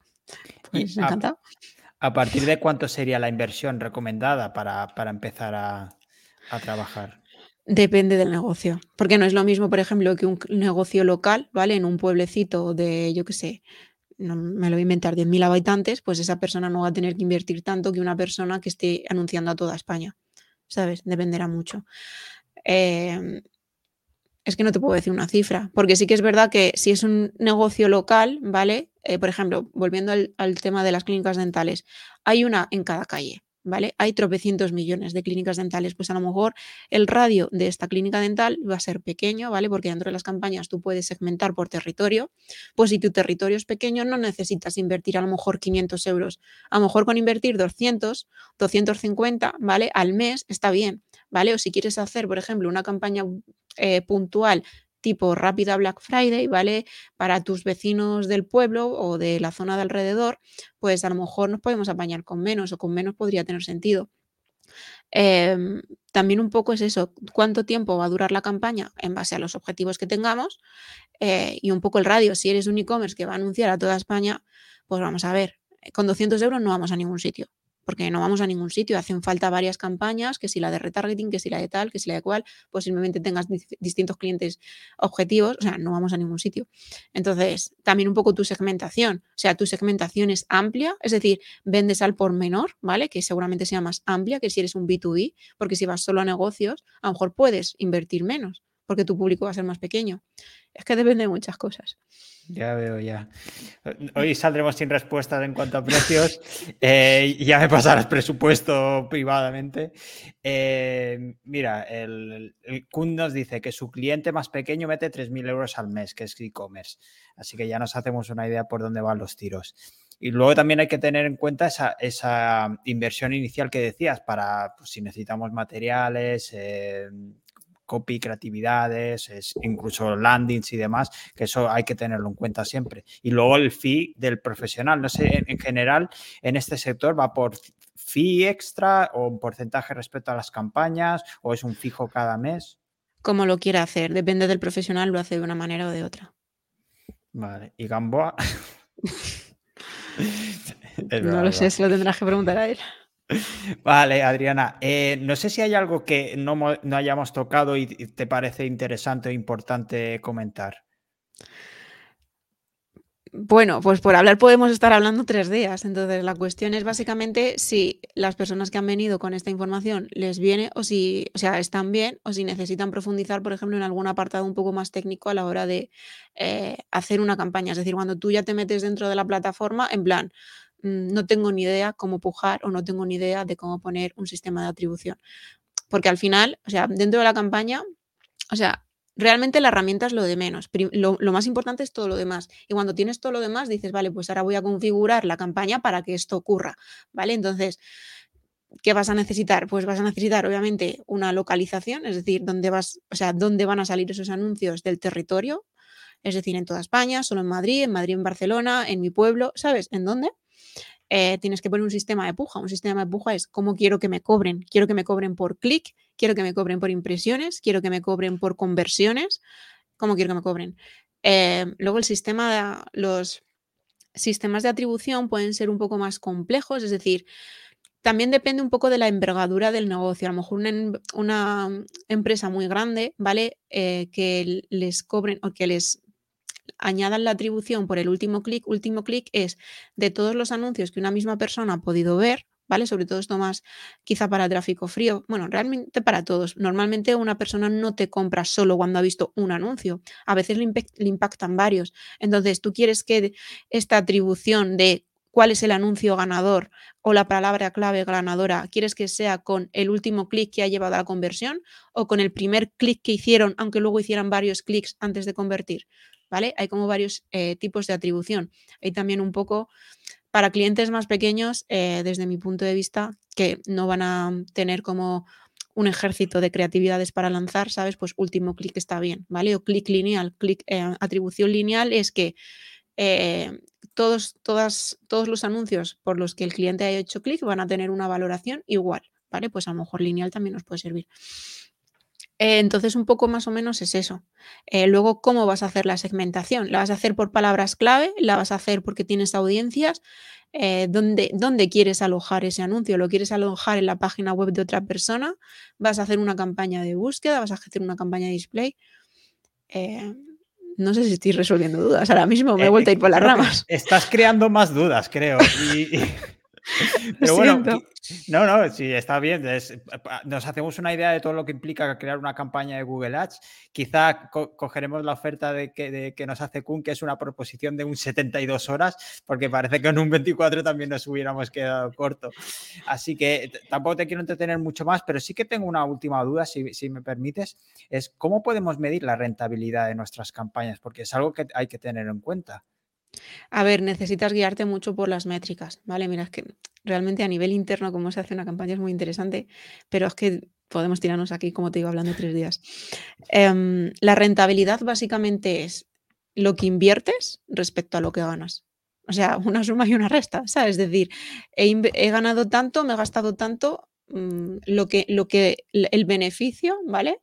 Pues encantado. A, partir de cuánto sería la inversión recomendada para, empezar a, a trabajar? Depende del negocio, porque no es lo mismo, por ejemplo, que un negocio local, ¿vale? En un pueblecito de, yo qué sé, no me lo voy a inventar, 10.000 habitantes, pues esa persona no va a tener que invertir tanto que una persona que esté anunciando a toda España, ¿sabes? Dependerá mucho. Em, es que no te puedo decir una cifra, porque sí que es verdad que si es un negocio local, ¿vale? Eh, por ejemplo, volviendo al tema de las clínicas dentales, hay una en cada calle, ¿vale? Hay tropecientos millones de clínicas dentales, pues a lo mejor el radio de esta clínica dental va a ser pequeño, ¿vale? Porque dentro de las campañas tú puedes segmentar por territorio, pues si tu territorio es pequeño no necesitas invertir a lo mejor 500 euros, a lo mejor con invertir 200, 250, ¿vale? Al mes está bien, ¿vale? O si quieres hacer, por ejemplo, una campaña eh, puntual tipo rápida Black Friday, ¿vale? Para tus vecinos del pueblo o de la zona de alrededor, pues a lo mejor nos podemos apañar con menos o con menos podría tener sentido. Em, también un poco es eso, cuánto tiempo va a durar la campaña en base a los objetivos que tengamos eh, y un poco el radio. Si eres un e-commerce que va a anunciar a toda España, pues vamos a ver, con 200 euros no vamos a ningún sitio porque no vamos a ningún sitio. Hacen falta varias campañas, que si la de retargeting, que si la de tal, que si la de cual, posiblemente tengas distintos clientes objetivos, o sea, no vamos a ningún sitio. Entonces, también un poco tu segmentación, o sea, tu segmentación es amplia, es decir, vendes al por menor, ¿vale? Que seguramente sea más amplia que si eres un B2B, porque si vas solo a negocios, a lo mejor puedes invertir menos, porque tu público va a ser más pequeño. Es que depende de muchas cosas. Ya veo, ya. Hoy saldremos sin respuestas en cuanto a precios. Eh, ya me pasarás presupuesto privadamente. Eh, mira, el, el Kun nos dice que su cliente más pequeño mete 3.000 euros al mes, que es e-commerce. Así que ya nos hacemos una idea por dónde van los tiros. Y luego también hay que tener en cuenta esa, inversión inicial que decías para pues, si necesitamos materiales, eh, copy, creatividades, es incluso landings y demás, que eso hay que tenerlo en cuenta siempre. Y luego el fee del profesional, no sé, en, general, en este sector va por fee extra o un porcentaje respecto a las campañas o es un fijo cada mes. Como lo quiera hacer, depende del profesional, lo hace de una manera o de otra. Vale, ¿y Gamboa? no lo sé, se lo tendrás que preguntar a él. Vale, Adriana. Eh, no sé si hay algo que no, no hayamos tocado y te parece interesante o importante comentar. Bueno, pues por hablar podemos estar hablando tres días. Entonces, la cuestión es básicamente si las personas que han venido con esta información les viene o si, o sea, están bien o si necesitan profundizar, por ejemplo, en algún apartado un poco más técnico a la hora de eh, hacer una campaña. Es decir, cuando tú ya te metes dentro de la plataforma, en plan, no tengo ni idea cómo pujar o no tengo ni idea de cómo poner un sistema de atribución. Porque al final, o sea, dentro de la campaña, o sea, realmente la herramienta es lo de menos. Lo, más importante es todo lo demás. Y cuando tienes todo lo demás, dices, vale, pues ahora voy a configurar la campaña para que esto ocurra. ¿Vale? Entonces, ¿qué vas a necesitar? Pues vas a necesitar, obviamente, una localización, es decir, dónde vas, o sea, dónde van a salir esos anuncios del territorio. Es decir, en toda España, solo en Madrid, en Madrid, en Barcelona, en mi pueblo, ¿sabes? ¿En dónde? Eh, tienes que poner un sistema de puja. Un sistema de puja es cómo quiero que me cobren. Quiero que me cobren por clic, quiero que me cobren por impresiones, quiero que me cobren por conversiones. ¿Cómo quiero que me cobren? Eh, luego el sistema, de, los sistemas de atribución pueden ser un poco más complejos, es decir, también depende un poco de la envergadura del negocio. A lo mejor una, empresa muy grande, ¿vale? Eh, que les cobren o que les añadan la atribución por el último clic. Último clic es de todos los anuncios que una misma persona ha podido ver, ¿vale? Sobre todo esto más quizá para tráfico frío. Bueno, realmente para todos. Normalmente una persona no te compra solo cuando ha visto un anuncio. A veces le, impactan varios. Entonces, tú quieres que esta atribución de cuál es el anuncio ganador o la palabra clave ganadora, ¿quieres que sea con el último clic que ha llevado a la conversión o con el primer clic que hicieron, aunque luego hicieran varios clics antes de convertir? ¿vale? Hay como varios eh, tipos de atribución. Hay también un poco para clientes más pequeños, eh, desde mi punto de vista, que no van a tener como un ejército de creatividades para lanzar, ¿sabes? Pues último clic está bien, ¿vale? O clic lineal, clic, eh, atribución lineal es que todos, todas, todos los anuncios por los que el cliente haya hecho clic van a tener una valoración igual, ¿vale? Pues a lo mejor lineal también nos puede servir. Eh, entonces, un poco más o menos es eso. Eh, luego, ¿cómo vas a hacer la segmentación? ¿La vas a hacer por palabras clave? ¿La vas a hacer porque tienes audiencias? Eh, ¿dónde, ¿Dónde quieres alojar ese anuncio? ¿Lo quieres alojar en la página web de otra persona? ¿Vas a hacer una campaña de búsqueda? ¿Vas a hacer una campaña de display? No sé si estoy resolviendo dudas. Ahora mismo me he vuelto a ir por las ramas. Estás creando más dudas, creo. y... Pero bueno, no, no, sí, está bien. nos hacemos una idea de todo lo que implica crear una campaña de Google Ads. Quizá cogeremos la oferta de que, nos hace Kun, que es una proposición de un 72 horas, porque parece que en un 24 también nos hubiéramos quedado corto. Así que tampoco te quiero entretener mucho más, pero sí que tengo una última duda, si, si me permites, es cómo podemos medir la rentabilidad de nuestras campañas, porque es algo que hay que tener en cuenta. A ver, necesitas guiarte mucho por las métricas, ¿vale? Mira, es que realmente a nivel interno cómo se hace una campaña es muy interesante, pero es que podemos tirarnos aquí, como te digo, hablando tres días. Em, la rentabilidad básicamente es lo que inviertes respecto a lo que ganas. O sea, una suma y una resta, ¿sabes? Es decir, he, ganado tanto, me he gastado tanto, mm, lo, que, lo que el beneficio, ¿vale?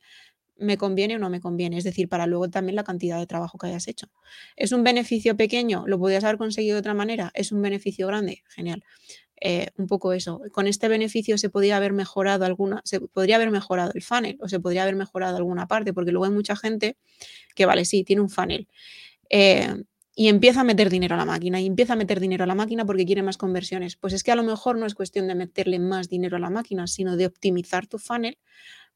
Me conviene o no me conviene, es decir, para luego también la cantidad de trabajo que hayas hecho. ¿Es un beneficio pequeño? ¿Lo podías haber conseguido de otra manera? ¿Es un beneficio grande? Genial. Eh, un poco eso. Con este beneficio se podría haber mejorado alguna, se podría haber mejorado el funnel o se podría haber mejorado alguna parte, porque luego hay mucha gente que, vale, sí, tiene un funnel. Eh, y empieza a meter dinero a la máquina y empieza a meter dinero a la máquina porque quiere más conversiones. Pues es que a lo mejor no es cuestión de meterle más dinero a la máquina, sino de optimizar tu funnel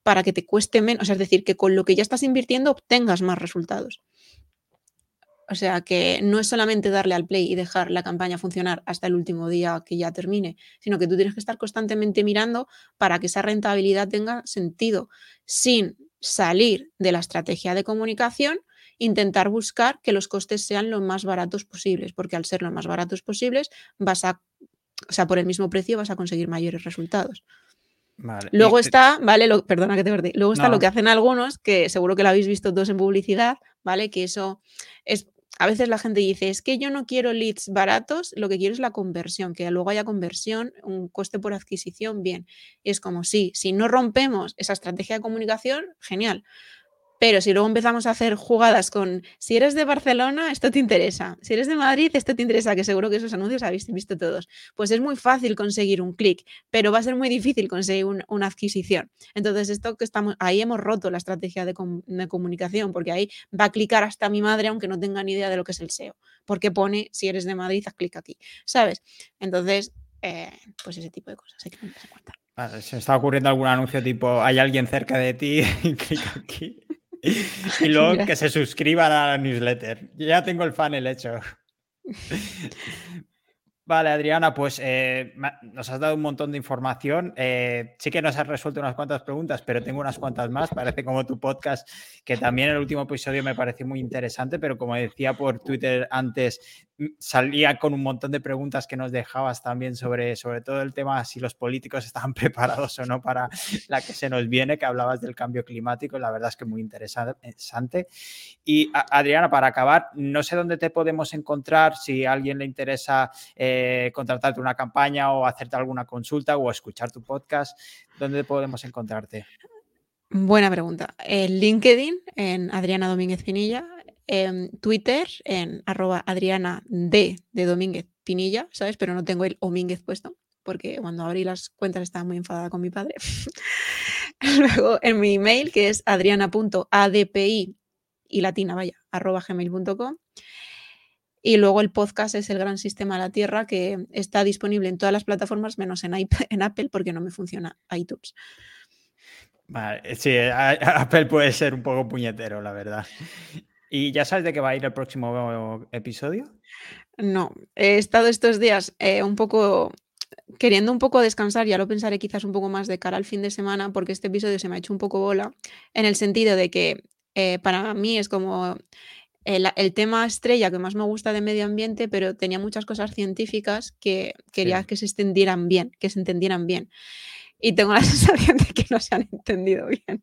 para que te cueste menos, es decir, que con lo que ya estás invirtiendo obtengas más resultados. O sea, que no es solamente darle al play y dejar la campaña funcionar hasta el último día que ya termine, sino que tú tienes que estar constantemente mirando para que esa rentabilidad tenga sentido, sin salir de la estrategia de comunicación, intentar buscar que los costes sean lo más baratos posibles, porque al ser lo más baratos posibles, vas a, o sea, por el mismo precio vas a conseguir mayores resultados. Luego está, ¿vale? Lo, perdona que te perdí. Luego está lo que hacen algunos, que seguro que lo habéis visto todos en publicidad, ¿vale? Que eso es. A veces la gente dice, es que yo no quiero leads baratos, lo que quiero es la conversión, que luego haya conversión, un coste por adquisición, bien. Y es como, sí, si no rompemos esa estrategia de comunicación, genial. Pero si luego empezamos a hacer jugadas con, si eres de Barcelona, esto te interesa. Si eres de Madrid, esto te interesa, que seguro que esos anuncios habéis visto todos. Pues es muy fácil conseguir un clic, pero va a ser muy difícil conseguir una adquisición. Entonces, esto que estamos, ahí hemos roto la estrategia de, comunicación, porque ahí va a clicar hasta mi madre, aunque no tenga ni idea de lo que es el SEO. Porque pone, si eres de Madrid, haz clic aquí. ¿Sabes? Entonces, eh, pues ese tipo de cosas hay que tener en cuenta. se está ocurriendo algún anuncio tipo, hay alguien cerca de ti, clic aquí. y luego que se suscriban a la newsletter. ya tengo el funnel hecho. Vale, Adriana, pues eh, nos has dado un montón de información. Eh, sí que nos has resuelto unas cuantas preguntas, pero tengo unas cuantas más. Parece como tu podcast, que también el último episodio me pareció muy interesante, pero como decía por Twitter antes, salía con un montón de preguntas que nos dejabas también sobre, sobre todo el tema si los políticos estaban preparados o no para la que se nos viene, que hablabas del cambio climático, la verdad es que muy interesante. Y Adriana, para acabar, no sé dónde te podemos encontrar, si a alguien le interesa eh, contratarte una campaña o hacerte alguna consulta o escuchar tu podcast, ¿dónde podemos encontrarte? Buena pregunta. En LinkedIn, en Adriana Domínguez Pinilla, en Twitter, en arroba Adriana D de Domínguez Pinilla, ¿sabes? Pero no tengo el Domínguez puesto, porque cuando abrí las cuentas estaba muy enfadada con mi padre. Luego en mi email, que es adriana.adpi y latina, vaya, arroba gmail.com. Y luego el podcast es el gran sistema de la Tierra que está disponible en todas las plataformas menos en, en Apple porque no me funciona iTunes. Vale, sí, Apple puede ser un poco puñetero, la verdad. ¿Y ya sabes de qué va a ir el próximo episodio? No, he estado estos días eh, un poco queriendo un poco descansar, ya lo pensaré quizás un poco más de cara al fin de semana, porque este episodio se me ha hecho un poco bola, en el sentido de que eh, para mí es como el, tema estrella que más me gusta de medio ambiente, pero tenía muchas cosas científicas que quería que se extendieran bien, que se entendieran bien. Y tengo la sensación de que no se han entendido bien.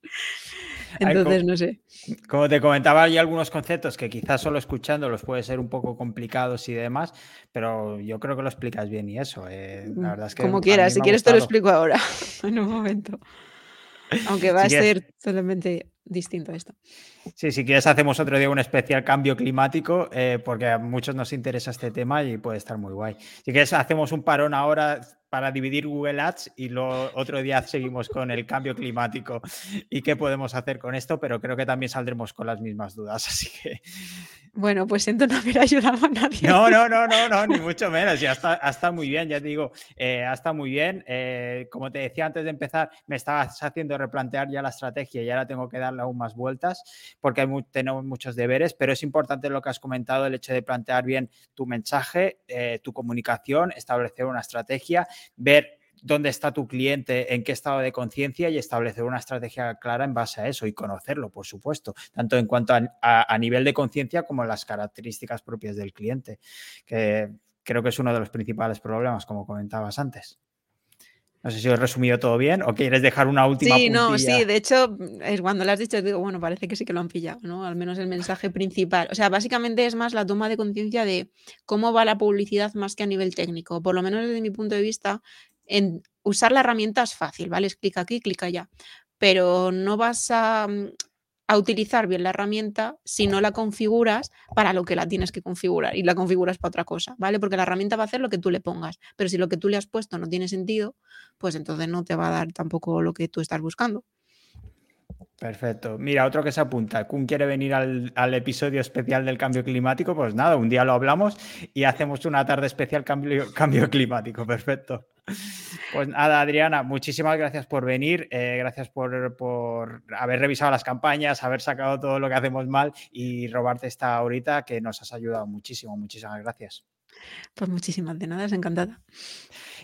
Entonces, no sé. Como te comentaba, hay algunos conceptos que quizás solo escuchándolos puede ser un poco complicados y demás, pero yo creo que lo explicas bien y eso. Eh, la verdad es que Como quieras, si quieres te lo explico ahora, en un momento. Aunque va a ser totalmente distinto a esto. Sí, si quieres hacemos otro día un especial cambio climático, eh, porque a muchos nos interesa este tema y puede estar muy guay. Si quieres hacemos un parón ahora para dividir Google Ads y lo, otro día seguimos con el cambio climático y qué podemos hacer con esto, pero creo que también saldremos con las mismas dudas, así que... Bueno, pues siento no haber ayudado a nadie. No, no, no, no, no ni mucho menos, ya está, está muy bien, ya te digo, eh, está muy bien. Eh, como te decía antes de empezar, me estabas haciendo replantear ya la estrategia y ahora tengo que darle aún más vueltas porque tenemos muchos deberes, pero es importante lo que has comentado, el hecho de plantear bien tu mensaje, eh, tu comunicación, establecer una estrategia ver dónde está tu cliente, en qué estado de conciencia y establecer una estrategia clara en base a eso y conocerlo, por supuesto, tanto en cuanto a, nivel de conciencia como las características propias del cliente, que creo que es uno de los principales problemas, como comentabas antes. No sé si os he resumido todo bien o quieres dejar una última. Sí, no, sí, de hecho, es cuando lo has dicho, digo, bueno, parece que sí que lo han pillado, ¿no? Al menos el mensaje principal. O sea, básicamente es más la toma de conciencia de cómo va la publicidad más que a nivel técnico. Por lo menos desde mi punto de vista, en usar la herramienta es fácil, ¿vale? clica aquí, clica allá. Pero no vas a, mm, a utilizar bien la herramienta si no la configuras para lo que la tienes que configurar y la configuras para otra cosa, ¿vale? Porque la herramienta va a hacer lo que tú le pongas, pero si lo que tú le has puesto no tiene sentido, pues entonces no te va a dar tampoco lo que tú estás buscando. Perfecto. Mira, otro que se apunta. Kun quiere venir al, episodio especial del cambio climático. Pues nada, un día lo hablamos y hacemos una tarde especial cambio, cambio climático. Perfecto. Pues nada, Adriana, muchísimas gracias por venir. Eh, gracias por, por, haber revisado las campañas, haber sacado todo lo que hacemos mal y robarte esta horita que nos has ayudado muchísimo. Muchísimas gracias. Pues muchísimas de nada, es encantada.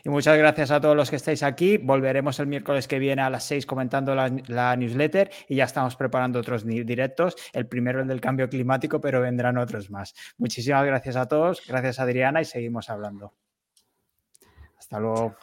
Y muchas gracias a todos los que estáis aquí. Volveremos el miércoles que viene a las 6 comentando la, newsletter y ya estamos preparando otros directos. El primero el del cambio climático, pero vendrán otros más. Muchísimas gracias a todos. Gracias Adriana y seguimos hablando. Hasta luego.